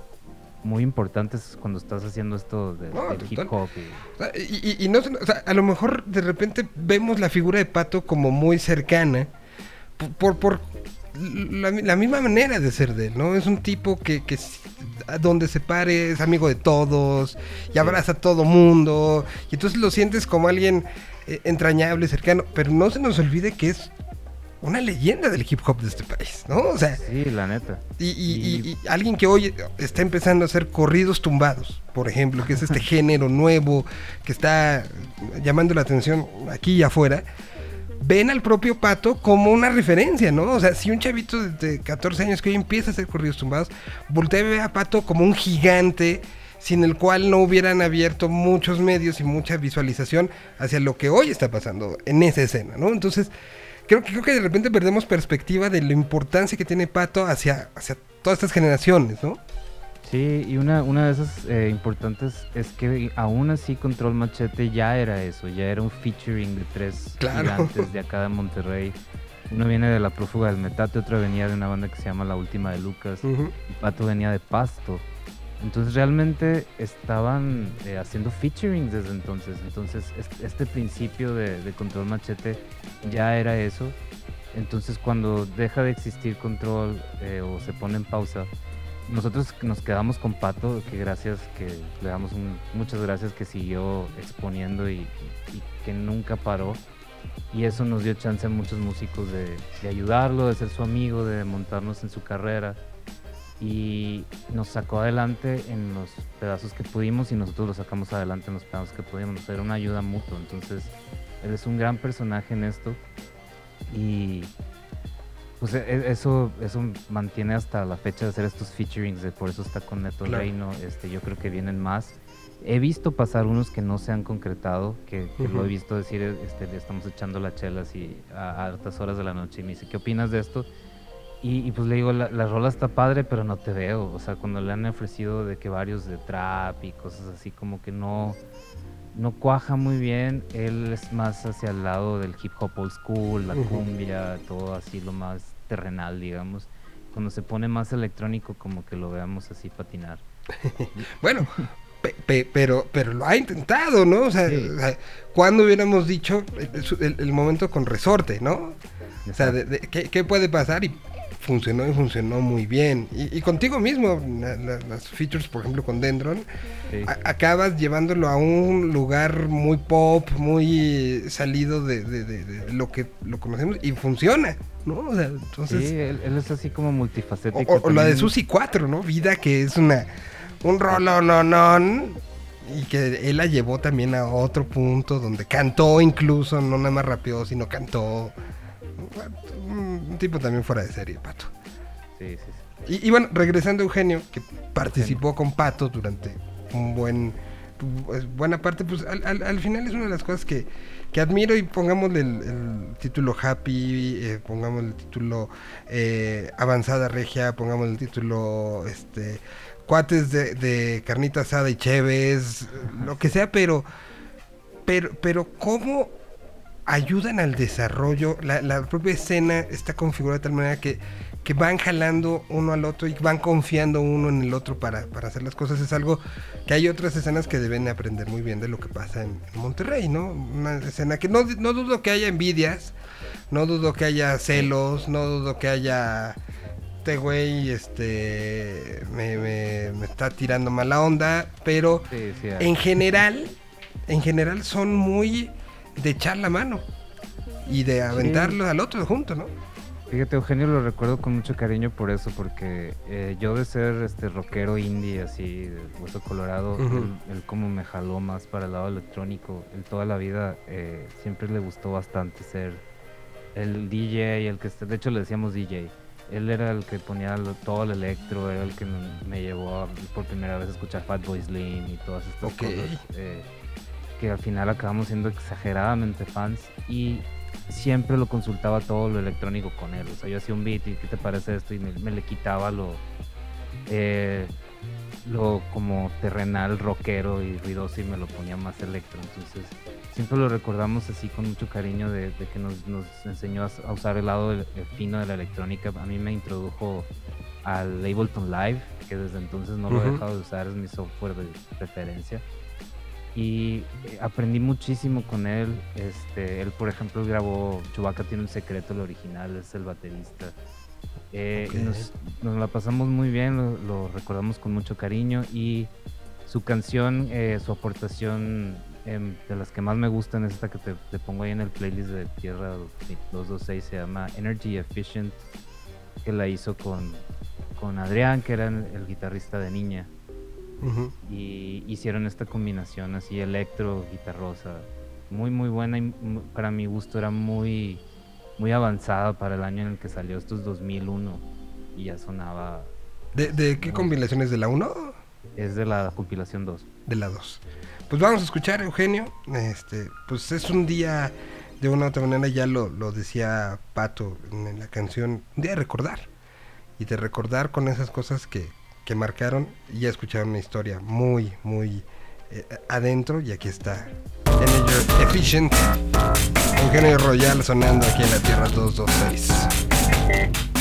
muy importantes cuando estás haciendo esto de, hip hop. Y... no, o sea, a lo mejor de repente vemos la figura de Pato como muy cercana por, por, la, misma manera de ser de él, ¿no? Es un tipo que, que donde se pare es amigo de todos y abraza a todo mundo y entonces lo sientes como alguien eh, entrañable, cercano, pero no se nos olvide que es una leyenda del hip hop de este país, ¿no? O sea, sí, la neta. Y, alguien que hoy está empezando a hacer corridos tumbados, por ejemplo, que es este <laughs> género nuevo que está llamando la atención aquí y afuera, ven al propio Pato como una referencia, ¿no? O sea, si un chavito de 14 años que hoy empieza a hacer corridos tumbados, voltea y ve a Pato como un gigante sin el cual no hubieran abierto muchos medios y mucha visualización hacia lo que hoy está pasando en esa escena, ¿no? Entonces, creo, creo que de repente perdemos perspectiva de la importancia que tiene Pato hacia, hacia todas estas generaciones, ¿no? Sí, y una, una de esas eh, importantes es que aún así Control Machete ya era eso, ya era un featuring de tres gigantes de <laughs> acá de Monterrey. Uno viene de La Prófuga del Metate, otro venía de una banda que se llama La Última de Lucas, y Pato venía de Pasto. Entonces realmente estaban eh, haciendo featuring desde entonces. Entonces este, principio de, Control Machete ya era eso. Entonces cuando deja de existir Control eh, o se pone en pausa, nosotros nos quedamos con Pato, que gracias, que le damos muchas gracias que siguió exponiendo y, que nunca paró. Y eso nos dio chance a muchos músicos de, de ayudarlo, de ser su amigo, de montarnos en su carrera y nos sacó adelante en los pedazos que pudimos y nosotros lo sacamos adelante en los pedazos que pudimos. Era una ayuda mutua. Entonces, él es un gran personaje en esto y pues e, e, eso, eso mantiene hasta la fecha de hacer estos featurings, por eso está con Neto Reino. Este, yo creo que vienen más. He visto pasar unos que no se han concretado, que, lo he visto decir, este, le estamos echando las chelas y a, a altas horas de la noche y me dice, ¿qué opinas de esto? Y, pues le digo, la, rola está padre, pero no te veo. O sea, cuando le han ofrecido de que varios de trap y cosas así, como que no, no cuaja muy bien. Él es más hacia el lado del hip hop old school, la cumbia, todo así lo más terrenal, digamos. Cuando se pone más electrónico, como que lo veamos así patinar. <laughs> bueno, pero, pero lo ha intentado, ¿no? O sea, cuando hubiéramos dicho el, momento con resorte, ¿no? O sea, ¿qué, puede pasar? Y funcionó y funcionó muy bien. Y, contigo mismo, las features, por ejemplo, con Dendron, acabas llevándolo a un lugar muy pop, muy salido de, lo que lo conocemos y funciona, ¿no? O sea, entonces, sí, él, es así como multifacético. O, la de Susi 4, ¿no? Vida, que es una un rolo no no y que él la llevó también a otro punto donde cantó incluso, no nada más rápido, sino cantó un tipo también fuera de serie, Pato. Sí, sí, sí. Y, bueno, regresando a Eugenio, que participó con Pato durante un buen pues, buena parte, pues al, final es una de las cosas que, que admiro y pongámosle el, título Happy, eh, pongamos el título eh, Avanzada Regia, pongamos el título este cuates de, de carnita asada y cheves, lo que sea, pero, pero, pero cómo ayudan al desarrollo. La, propia escena está configurada de tal manera que, que, van jalando uno al otro y van confiando uno en el otro para, hacer las cosas. Es algo que hay otras escenas que deben aprender muy bien de lo que pasa en, Monterrey, ¿no? Una escena que no, no dudo que haya envidias, no dudo que haya celos, no dudo que haya este güey este me, me, está tirando mala onda, pero en general, en general son muy de echar la mano y de aventarlo al otro junto, ¿no? Fíjate, Eugenio lo recuerdo con mucho cariño por eso, porque eh, yo de ser este rockero indie, así, de hueso colorado, él, como me jaló más para el lado electrónico. Él toda la vida eh, siempre le gustó bastante ser el DJ, el que, de hecho le decíamos DJ. Él era el que ponía todo el electro, era el que me, llevó por primera vez a escuchar Fatboy Slim y todas estas cosas. Eh, que al final acabamos siendo exageradamente fans y siempre lo consultaba todo lo electrónico con él. O sea, yo hacía un beat y ¿qué te parece esto? Y me, le quitaba lo, eh, lo como terrenal, rockero y ruidoso y me lo ponía más electro. Entonces, siempre lo recordamos así con mucho cariño de, que nos, enseñó a, usar el lado fino de la electrónica. A mí me introdujo al Ableton Live, que desde entonces no lo he dejado de usar, es mi software de preferencia y eh, aprendí muchísimo con él. Este, él, por ejemplo, grabó Chewbacca tiene un secreto, el original, es el baterista. Eh, nos, la pasamos muy bien, lo, recordamos con mucho cariño y su canción, eh, su aportación em, de las que más me gustan es esta que te, pongo ahí en el playlist de Tierra 226, se llama Energy Efficient, que la hizo con, con Adrián, que era el guitarrista de Niña. Y hicieron esta combinación así electro, guitarrosa, muy muy buena y para mi gusto era muy muy avanzada para el año en el que salió, esto es 2001 y ya sonaba... ¿De, qué combinación es de la 1? Es de la compilación 2. De la 2. Pues vamos a escuchar, Eugenio. Este, pues es un día, de una u otra manera, ya lo, lo decía Pato en la canción, un día de recordar. Y de recordar con esas cosas que, que marcaron y escucharon una historia muy, muy eh, adentro y aquí está. Energy Efficient, Eugenio Royal sonando aquí en la Tierra 226.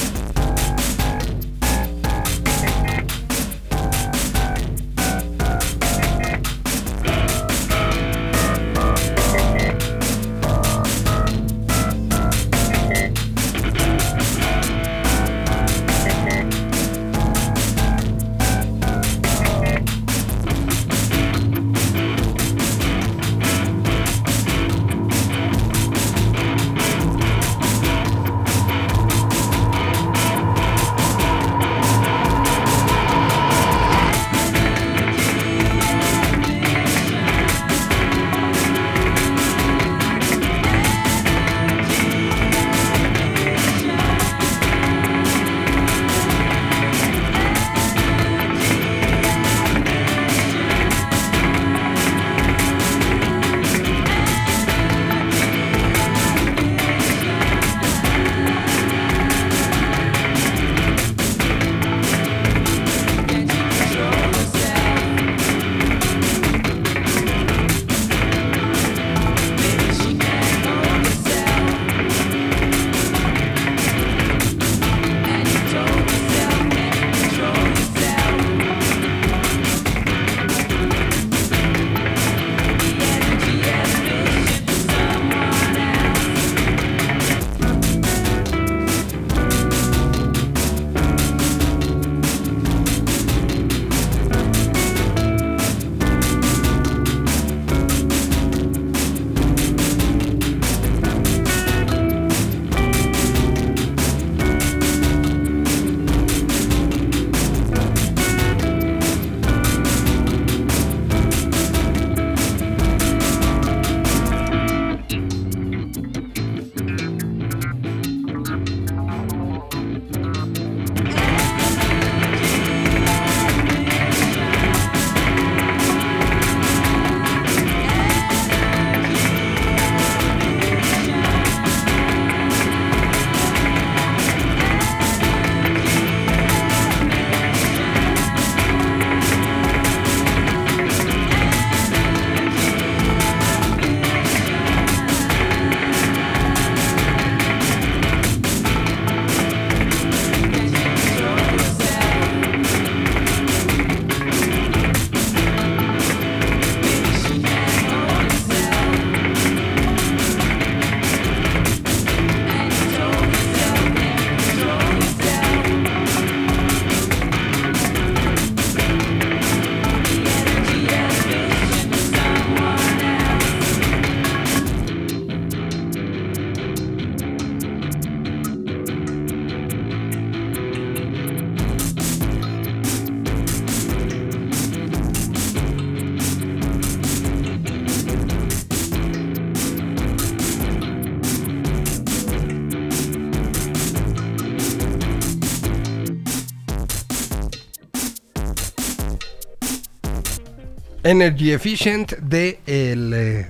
Energy Efficient de, el, eh,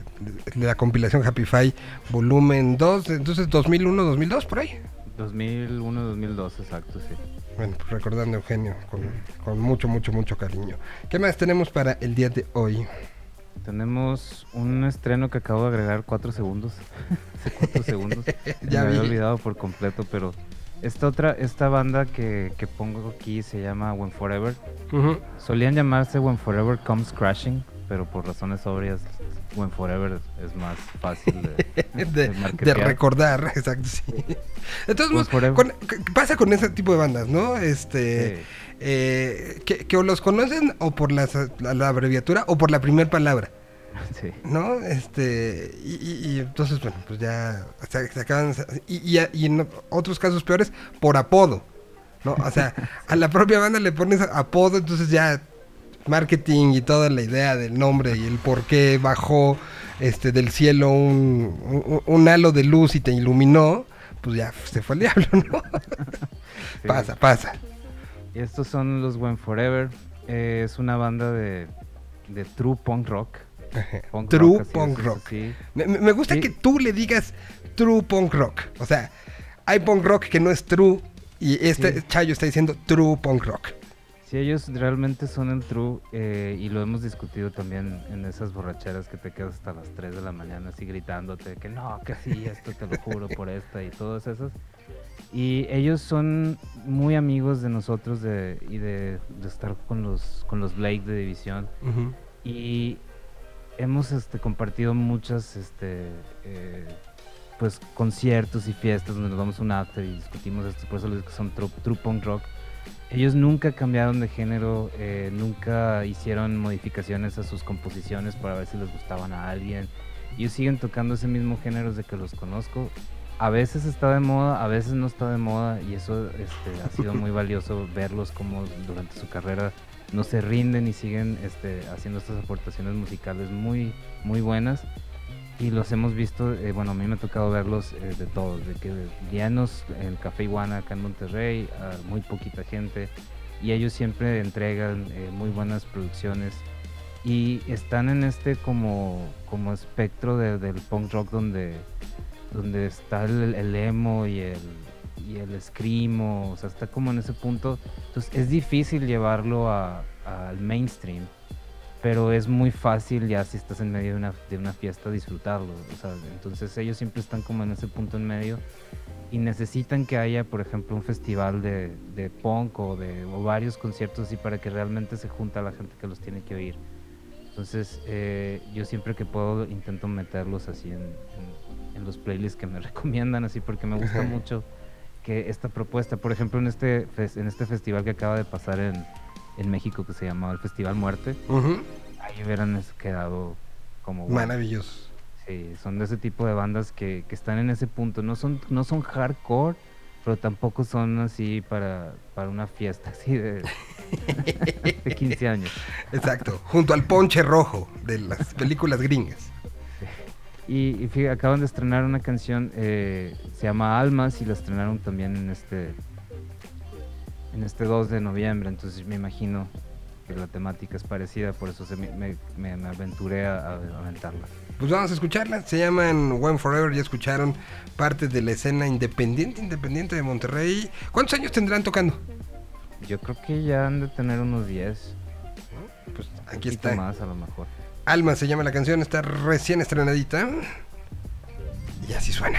de la compilación Happy Five volumen 2, entonces 2001, 2002 por ahí. 2001, 2002, exacto, sí. Bueno, pues recordando Eugenio con, con mucho, mucho, mucho cariño. ¿Qué más tenemos para el día de hoy? Tenemos un estreno que acabo de agregar cuatro segundos. <laughs> Hace cuatro segundos. <laughs> Ya Me había vi. olvidado por completo, pero esta otra, esta banda que, que pongo aquí se llama When Forever. Ujú. Solían llamarse When Forever Comes Crashing, pero por razones obvias When Forever es más fácil de, <laughs> de, de de marketear. recordar, <laughs> exacto, sí. Entonces, Pues forever. con- ¿qué pasa con ese tipo de bandas, no? Este, Sí. eh, que, que los conocen o por la, la abreviatura o por la primera palabra, <laughs> Sí. ¿no? Este, y, y- y entonces, bueno, pues ya se, se acaban, y, y- y en otros casos peores, por apodo, ¿no? O sea, a la propia banda le pones apodo, entonces ya marketing y toda la idea del nombre y el por qué bajó este del cielo un, un- un halo de luz y te iluminó, pues ya se fue al diablo, ¿no? <laughs> Sí. Pasa, pasa. Estos son los When Forever. Eh, es una banda de, de true punk rock. Punk True punk es, rock. sí. Me, me- me gusta Sí. que tú le digas true punk rock. O sea, hay punk rock que no es true y este Sí. Chayo está diciendo true punk rock. Sí, ellos realmente son el true eh, y lo hemos discutido también en esas borracheras que te quedas hasta las 3 de la mañana así gritándote que no, que sí, esto te lo juro por esta y todas esas. Y ellos son muy amigos de nosotros de, y de, de estar con los, con los Blake de División. Ujú. y hemos este, compartido muchas este, eh, pues conciertos y fiestas donde nos damos un after y discutimos esto, por eso les digo que son true, true punk rock. Ellos nunca cambiaron de género, eh, nunca hicieron modificaciones a sus composiciones para ver si les gustaban a alguien. Ellos siguen tocando ese mismo género desde que los conozco. A veces está de moda, a veces no está de moda y eso este, ha sido muy <laughs> valioso verlos como durante su carrera no se rinden y siguen este, haciendo estas aportaciones musicales muy, muy buenas. Y los hemos visto, eh, bueno, a mí me ha tocado verlos eh, de todos, de que llenos en Café Iguana acá en Monterrey, a muy poquita gente, y ellos siempre entregan eh, muy buenas producciones y están en este como, como espectro de- del punk rock donde, donde está el, el emo y el, y el screamo, o sea, está como en ese punto. Entonces es difícil llevarlo a- al mainstream, pero es muy fácil ya si estás en medio de una, de una fiesta disfrutarlo. O sea, entonces ellos siempre están como en ese punto en medio y necesitan que haya, por ejemplo, un festival de, de punk o, de, o varios conciertos así para que realmente se junta la gente que los tiene que oír. Entonces, eh, yo siempre que puedo intento meterlos así en, en- en los playlists que me <laughs> recomiendan, así porque me gusta mucho que esta propuesta, por ejemplo, en este, en este festival que acaba de pasar en, en México que se llamaba el Festival Muerte, Ujú. ahí hubieran quedado como... wow. Maravilloso. Sí, son de ese tipo de bandas que, que están en ese punto. No son, no son hardcore, pero tampoco son así para, para una fiesta así de, de 15 años. Exacto. Junto al ponche rojo de las películas gringas. Y, y fíjate, acaban de estrenar una canción, eh, se llama Almas, y la estrenaron también en este, en este 2 de noviembre. Entonces me imagino que la temática es parecida, por eso se me, me- me- aventuré a, aventarla. Pues vamos a escucharla. Se llaman One Forever. Ya escucharon parte de la escena independiente, independiente de Monterrey. ¿Cuántos años tendrán tocando? Yo creo que ya han de tener unos 10. Pues un aquí está. más a lo mejor. Alma se llama la canción, está recién estrenadita. Y así suena.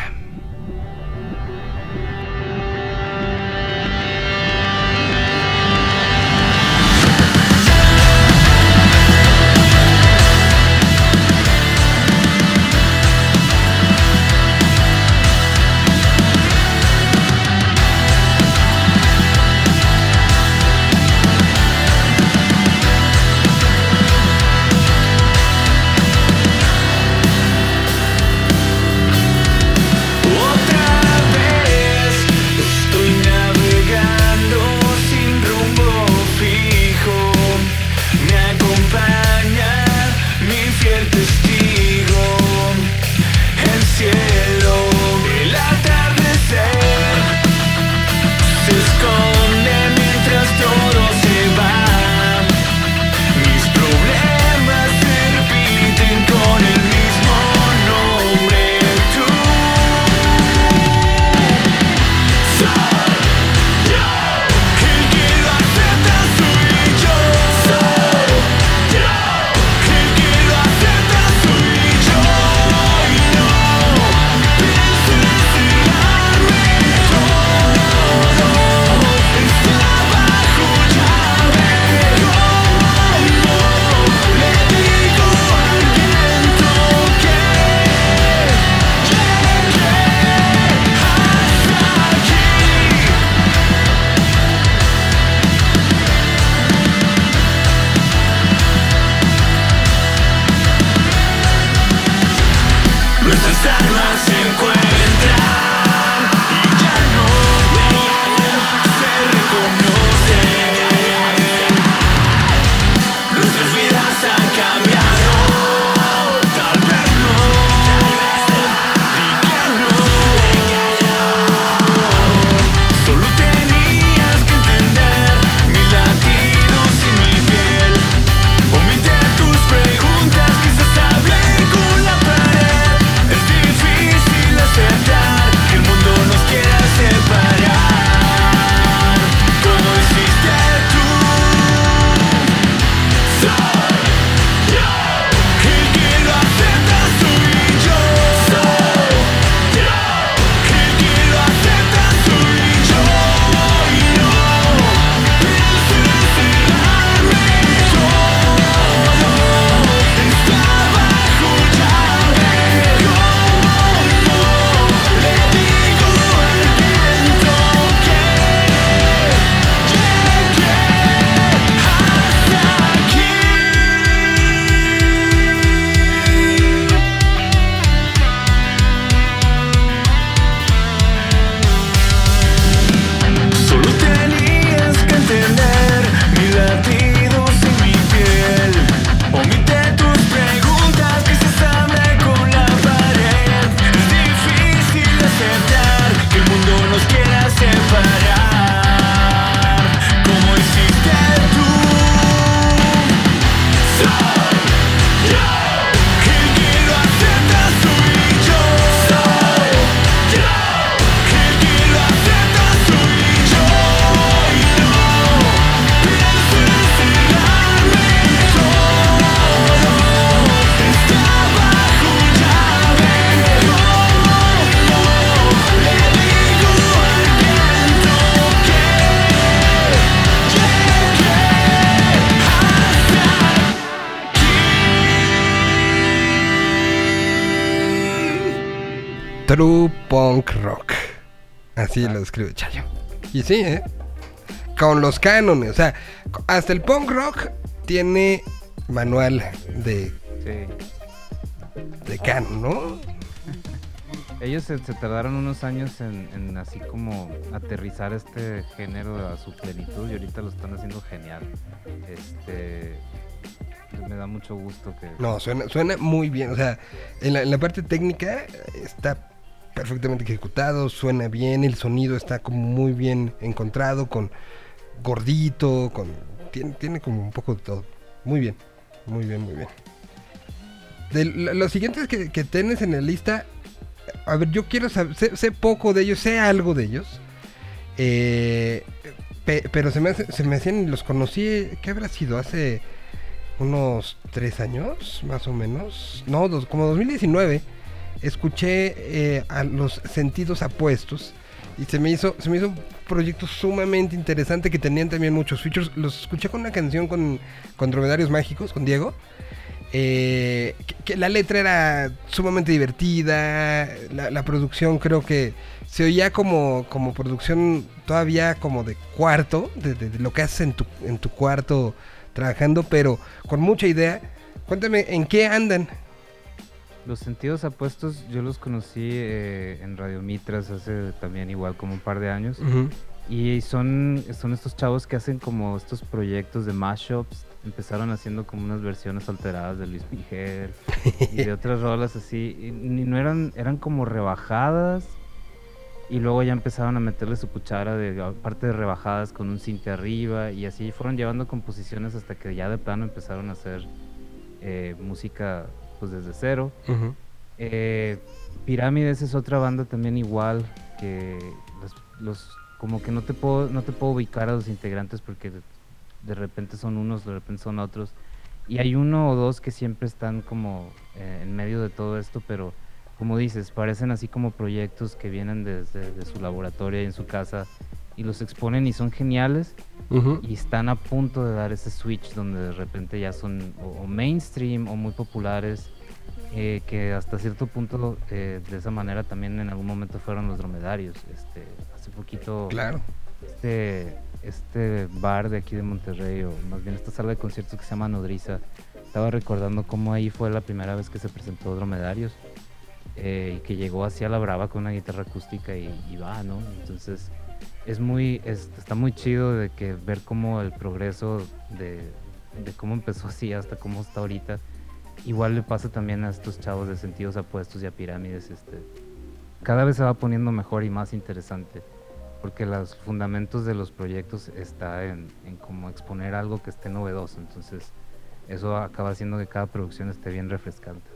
True Punk Rock. Así lo escribe Chayo. Y sí, ¿eh? Con los cánones. O sea, hasta el punk rock tiene manual de. De canon, ¿no? <laughs> Ellos se, tardaron unos años en, así como aterrizar este género a su plenitud y ahorita lo están haciendo genial. Este me da mucho gusto que... No, suena, suena muy bien. O sea, en la, parte técnica está perfectamente ejecutado, suena bien, el sonido está como muy bien encontrado, con gordito, con tiene, tiene como un poco de todo. Muy bien, muy bien, muy bien. De los siguientes que, tienes en la lista, a ver, yo quiero saber, sé, poco de ellos, sé algo de ellos. Eh, pero se me, se me hacían, los conocí, ¿qué habrá sido? Hace unos tres años, más o menos. No, dos, como 2019. Escuché eh, a los sentidos apuestos. Y se me hizo, se me hizo un proyecto sumamente interesante que tenían también muchos features. Los escuché con una canción con, con Dromedarios Mágicos, con Diego. Eh, que, la letra era sumamente divertida, la, producción creo que se oía como, como producción todavía como de cuarto, de, lo que haces en tu, en tu cuarto trabajando, pero con mucha idea. Cuéntame, ¿en qué andan? Los sentidos apuestos yo los conocí eh, en Radio Mitras hace también igual como un par de años. Y son, son estos chavos que hacen como estos proyectos de mashups empezaron haciendo como unas versiones alteradas de Luis Miguel y de otras <laughs> rolas así. Y no eran, eran como rebajadas. Y luego ya empezaron a meterle su cuchara de parte de rebajadas con un cinte arriba. Y así fueron llevando composiciones hasta que ya de plano empezaron a hacer eh, música pues desde cero. Eh, Pirámides es otra banda también igual que los, como que no te puedo no te puedo ubicar a los integrantes porque de repente son unos, de repente son otros. Y hay uno o dos que siempre están como eh, en medio de todo esto, pero como dices, parecen así como proyectos que vienen desde su laboratorio y en su casa y los exponen y son geniales y están a punto de dar ese switch donde de repente ya son o, mainstream o muy populares eh, que hasta cierto punto eh, de esa manera también en algún momento fueron los dromedarios este hace poquito claro este este bar de aquí de Monterrey, o más bien esta sala de conciertos que se llama Nodriza, estaba recordando cómo ahí fue la primera vez que se presentó Dromedarios eh, y que llegó así a la brava con una guitarra acústica y, va, ¿no? Entonces es muy, está muy chido de que ver cómo el progreso de, de cómo empezó así hasta cómo está ahorita. Igual le pasa también a estos chavos de sentidos apuestos y a pirámides, este, cada vez se va poniendo mejor y más interesante porque los fundamentos de los proyectos está en, en como exponer algo que esté novedoso, entonces eso acaba haciendo que cada producción esté bien refrescante.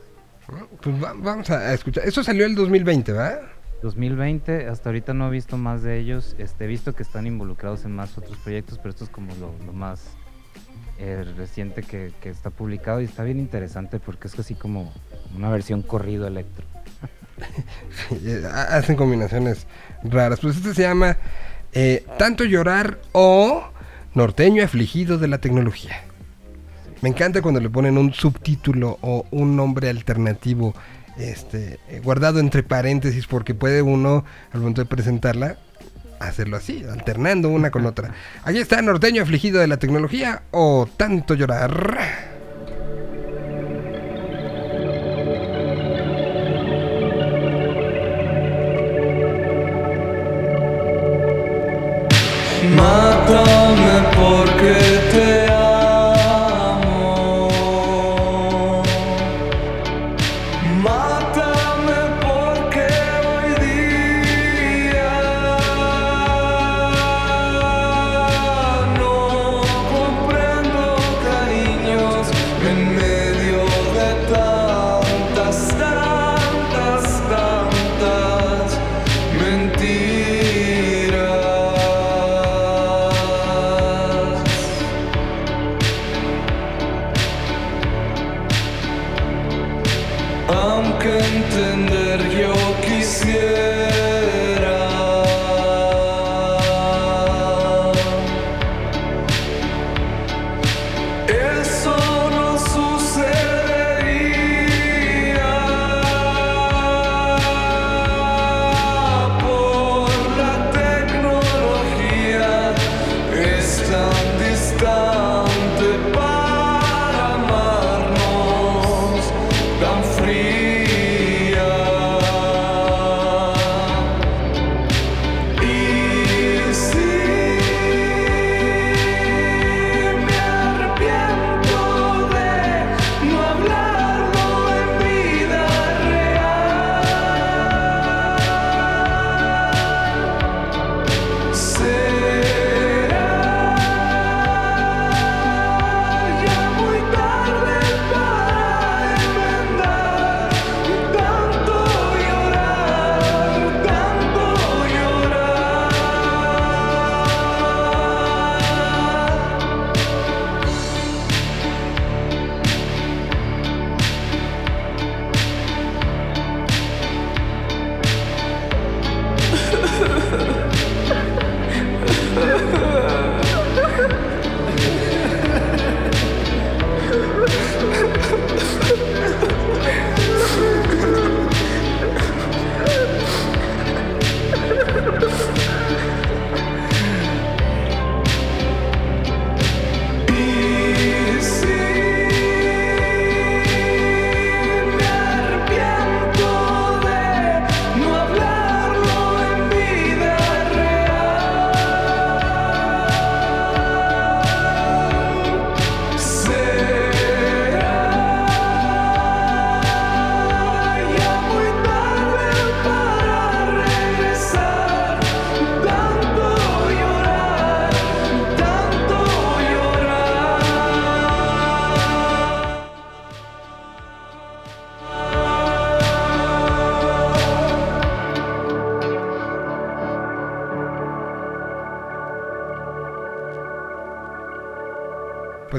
Pues vamos a escuchar, eso salió el 2020, ¿verdad? 2020, hasta ahorita no he visto más de ellos, este, he visto que están involucrados en más otros proyectos, pero esto es como lo, más eh, reciente que, que, está publicado y está bien interesante porque es así como una versión corrido electro. <laughs> Hacen combinaciones raras. Pues este se llama eh, Tanto llorar o Norteño afligido de la tecnología. Me encanta cuando le ponen un subtítulo o un nombre alternativo este, eh, guardado entre paréntesis porque puede uno, al momento de presentarla, hacerlo así, alternando una con otra. Aquí está Norteño afligido de la tecnología o Tanto llorar.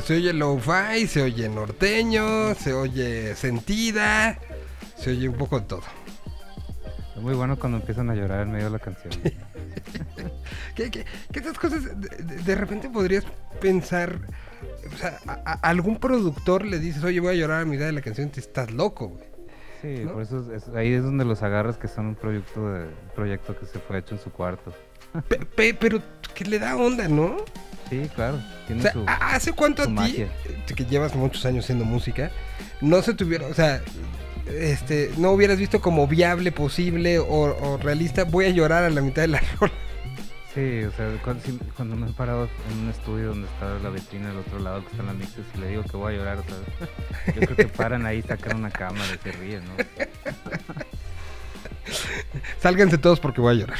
Se oye lo-fi, se oye norteño, se oye sentida, se oye un poco de todo. Es muy bueno cuando empiezan a llorar en medio de la canción. <laughs> ¿Qué, qué, qué estas cosas de, de, repente podrías pensar, o sea, a, a, algún productor le dices, oye, voy a llorar a mitad de la canción, te estás loco, güey. Sí, por eso es, ahí es donde los agarras que son un proyecto de un proyecto que se fue hecho en su cuarto. Pe, pe, pero que le da onda, ¿no? Sí, claro. O sea, su, ¿Hace cuánto a ti, que llevas muchos años haciendo música, no se tuviera, o sea, este, no hubieras visto como viable, posible o, o realista, voy a llorar a la mitad de la <laughs> rola? Sí, o sea, cuando, cuando, me he parado en un estudio donde está la vitrina del otro lado, que están las mixes, y le digo que voy a llorar, o sea, <laughs> yo creo que paran ahí, sacan una cámara y se ríen, ¿no? <laughs> Sálganse todos porque voy a llorar.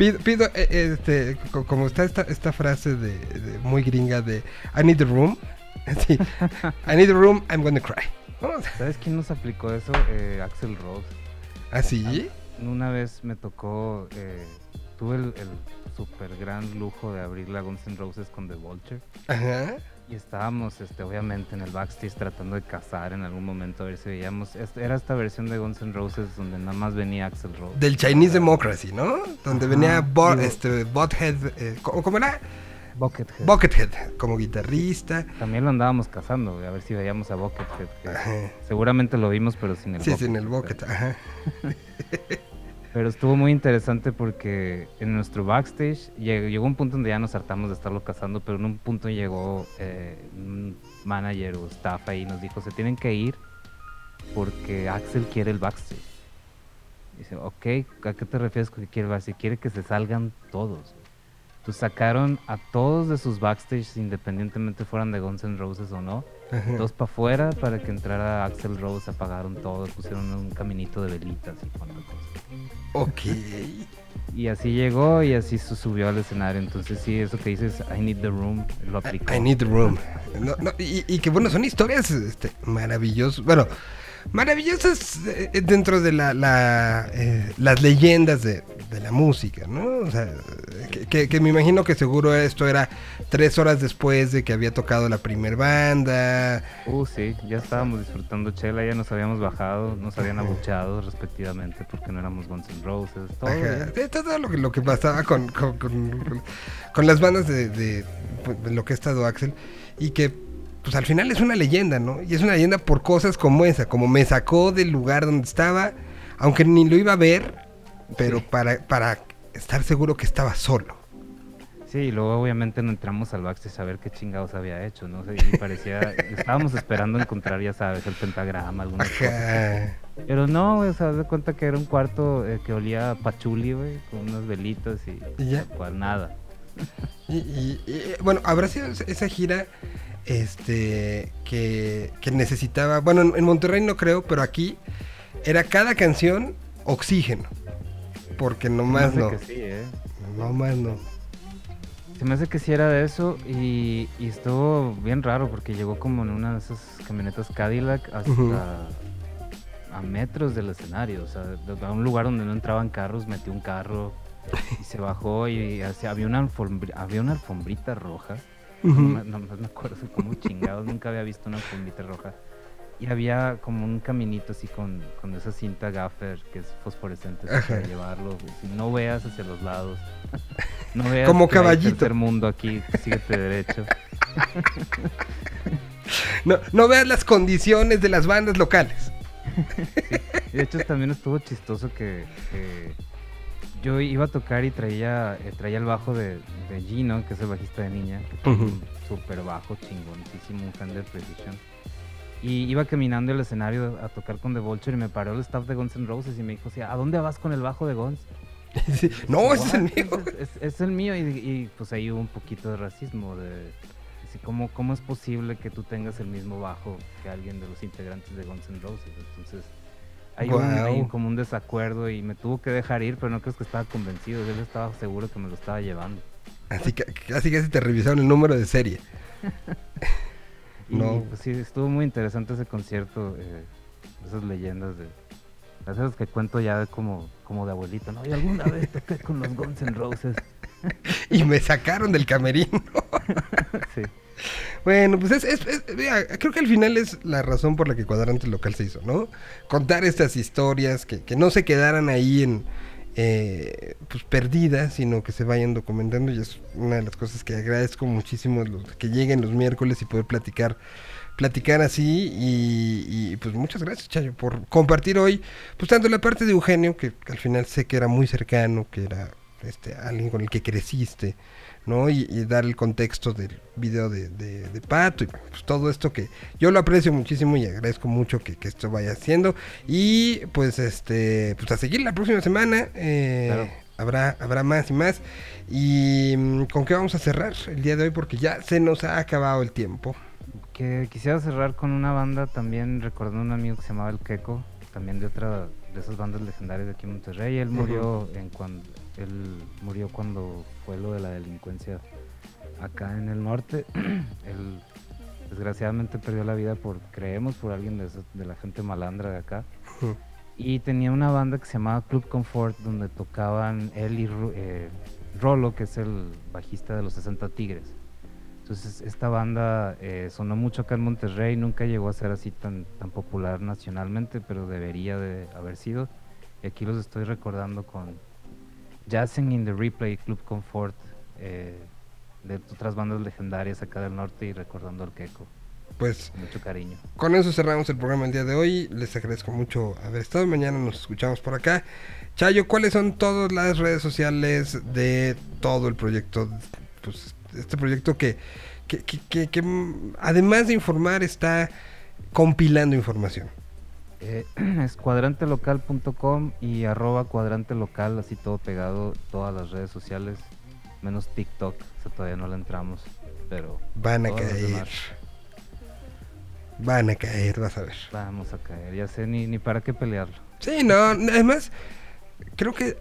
Pido, pido eh, este, como está esta, esta frase de, de, muy gringa de I need the room. <laughs> Sí, I need the room, I'm gonna cry. <laughs> ¿Sabes quién nos aplicó eso? Eh, Axel Rose. ¿Ah, sí? una vez me tocó, eh, tuve el, el super gran lujo de abrir la Guns N' Roses con The Vulture. Ajá. Y estábamos, este, obviamente, en el backstage tratando de cazar en algún momento a ver si veíamos. Este, era esta versión de Guns N' Roses donde nada más venía Axel Rose. Del Chinese Democracy, ¿no? Donde Ajá, venía Bo este, Butthead. Eh, ¿Cómo era? Buckethead. Buckethead, como guitarrista. También lo andábamos cazando, a ver si veíamos a Buckethead. seguramente lo vimos, pero sin el Sí, bucket, sin el Bucket, ajá. <laughs> Pero estuvo muy interesante porque en nuestro backstage llegó, llegó, un punto donde ya nos hartamos de estarlo cazando, pero en un punto llegó eh, un manager o staff ahí y nos dijo, se tienen que ir porque Axel quiere el backstage. Dice, ok, ¿a qué te refieres con que quiere el backstage? Quiere que se salgan todos. Entonces sacaron a todos de sus backstage, independientemente fueran de Guns N' Roses o no, Ajá. dos para afuera para que entrara Axel Rose, apagaron todo, pusieron un caminito de velitas y cuantas cosas. Ok. Y así llegó y así subió al escenario. Entonces, sí, eso que dices, I need the room, lo aplicó. I, I need the room. No, no, y, y, que bueno, son historias este, maravillosas. Bueno, maravillosas eh, dentro de la, la eh, las leyendas de, de, la música, ¿no? O sea, que, que, que, me imagino que seguro esto era tres horas después de que había tocado la primer banda. Uh, sí, ya estábamos disfrutando chela, ya nos habíamos bajado, nos habían abuchado respectivamente porque no éramos Guns N' Roses, todo. Ajá. todo lo que, lo que pasaba con, con, con, con las bandas de, de, de lo que ha estado Axel y que pues al final es una leyenda, ¿no? Y es una leyenda por cosas como esa, como me sacó del lugar donde estaba, aunque ni lo iba a ver, pero sí. para, para estar seguro que estaba solo. Sí, y luego obviamente no entramos al backstage a ver qué chingados había hecho, ¿no? Y parecía, <laughs> estábamos esperando encontrar, ya sabes, el pentagrama, alguna cosa. Pero no, güey, o sea, de cuenta que era un cuarto eh, que olía a pachuli, güey, con unas velitas y, ¿Y ya? cual nada. Y, y, y, bueno, habrá sido esa gira este que, que, necesitaba, bueno, en Monterrey no creo, pero aquí era cada canción oxígeno. Porque nomás no. Que sí, ¿eh? No más no. Se me hace que sí era de eso y, y, estuvo bien raro porque llegó como en una de esas camionetas Cadillac hasta uh -huh. a metros del escenario, o sea, a un lugar donde no entraban carros, metió un carro y se bajó y, y había, una había una alfombrita roja Uh -huh. no, me acuerdo <laughs> cómo chingados, nunca había visto una alfombrita roja. Y había como un caminito así con, con esa cinta gaffer que es fosforescente para llevarlo. Si no veas hacia los lados. No veas como caballito. tercer mundo aquí, síguete derecho. <laughs> no, no veas las condiciones de las bandas locales. Sí. De hecho, también estuvo chistoso que, que yo iba a tocar y traía eh, traía el bajo de, de, Gino, que es el bajista de Niña, que uh -huh. un super bajo, chingonísimo, un Fender Precision. Y iba caminando el escenario a tocar con The Vulture y me paró el staff de Guns N' Roses y me dijo, ¿a dónde vas con el bajo de Guns? <laughs> Sí. No, ese es el mío. Es, es, es el mío y, y, pues ahí hubo un poquito de racismo, de así, ¿cómo, ¿cómo es posible que tú tengas el mismo bajo que alguien de los integrantes de Guns N' Roses? Entonces hay, wow. un, hay como un desacuerdo y me tuvo que dejar ir, pero no creo que estaba convencido, él estaba seguro que me lo estaba llevando. Así que casi casi te revisaron el número de serie. <laughs> y, no. Pues sí, estuvo muy interesante ese concierto, eh, esas leyendas de esas que cuento ya como, como de abuelita, ¿no? Y alguna vez toqué con los Guns N' Roses. <laughs> y me sacaron del camerino. <laughs> sí. Bueno, pues es, creo que al final es la razón por la que Cuadrante Local se hizo, ¿no? Contar estas historias que, no se quedaran ahí en, eh, pues perdidas, sino que se vayan documentando y es una de las cosas que agradezco muchísimo que lleguen los miércoles y poder platicar platicar así y, pues muchas gracias Chayo por compartir hoy pues tanto la parte de Eugenio que, que al final sé que era muy cercano que era este alguien con el que creciste ¿no? Y, dar el contexto del video de, de, Pato y pues todo esto que yo lo aprecio muchísimo y agradezco mucho que, esto vaya haciendo. Y pues este, pues a seguir la próxima semana. Eh, habrá, habrá más y más. ¿Y mm, con qué vamos a cerrar el día de hoy? Porque ya se nos ha acabado el tiempo. Que quisiera cerrar con una banda también, recordando a un amigo que se llamaba El Queco, también de otra de esas bandas legendarias de aquí en Monterrey. Él murió en cuando él murió cuando fue lo de la delincuencia acá en el norte. <clears throat> él desgraciadamente perdió la vida por, creemos, por alguien de, la gente malandra de acá. Y tenía una banda que se llamaba Club Comfort, donde tocaban él y eh, Rolo, que es el bajista de los 60 Tigres. Entonces esta banda eh, sonó mucho acá en Monterrey, nunca llegó a ser así tan, tan popular nacionalmente, pero debería de haber sido. Y aquí los estoy recordando con Jazzing in the Replay, Club Comfort, eh, de otras bandas legendarias acá del norte y recordando al Keiko. Pues mucho cariño. Con eso cerramos el programa el día de hoy. Les agradezco mucho haber estado. Mañana nos escuchamos por acá. Chayo, ¿cuáles son todas las redes sociales de todo el proyecto? Pues este proyecto que, que, mm, además de informar está compilando información. Eh, <clears throat> es cuadrantelocal.com y arroba cuadrantelocal, así todo pegado, todas las redes sociales, menos TikTok, todavía no le entramos, pero... Van a caer. Van a caer, vas a ver. Vamos a caer, ya sé ni, ni para qué pelearlo. Sí, no, además, creo que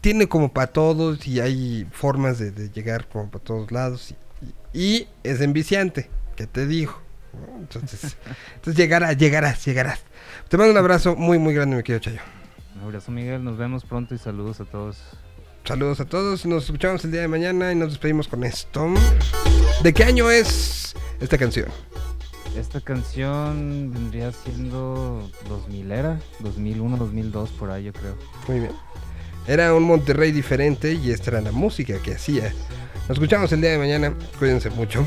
tiene como para todos y hay formas de, llegar como para todos lados y, es enviciante, que te digo. Entonces, <laughs> entonces llegarás, llegarás, llegarás. Te mando un abrazo muy, muy grande, mi querido Chayo. Un abrazo, Miguel. Nos vemos pronto y saludos a todos. Saludos a todos. Nos escuchamos el día de mañana y nos despedimos con esto. ¿De qué año es esta canción? Esta canción vendría siendo 2000 era, 2001, 2002 por ahí yo creo. Muy bien. Era un Monterrey diferente y esta era la música que hacía. Nos escuchamos el día de mañana. Cuídense mucho.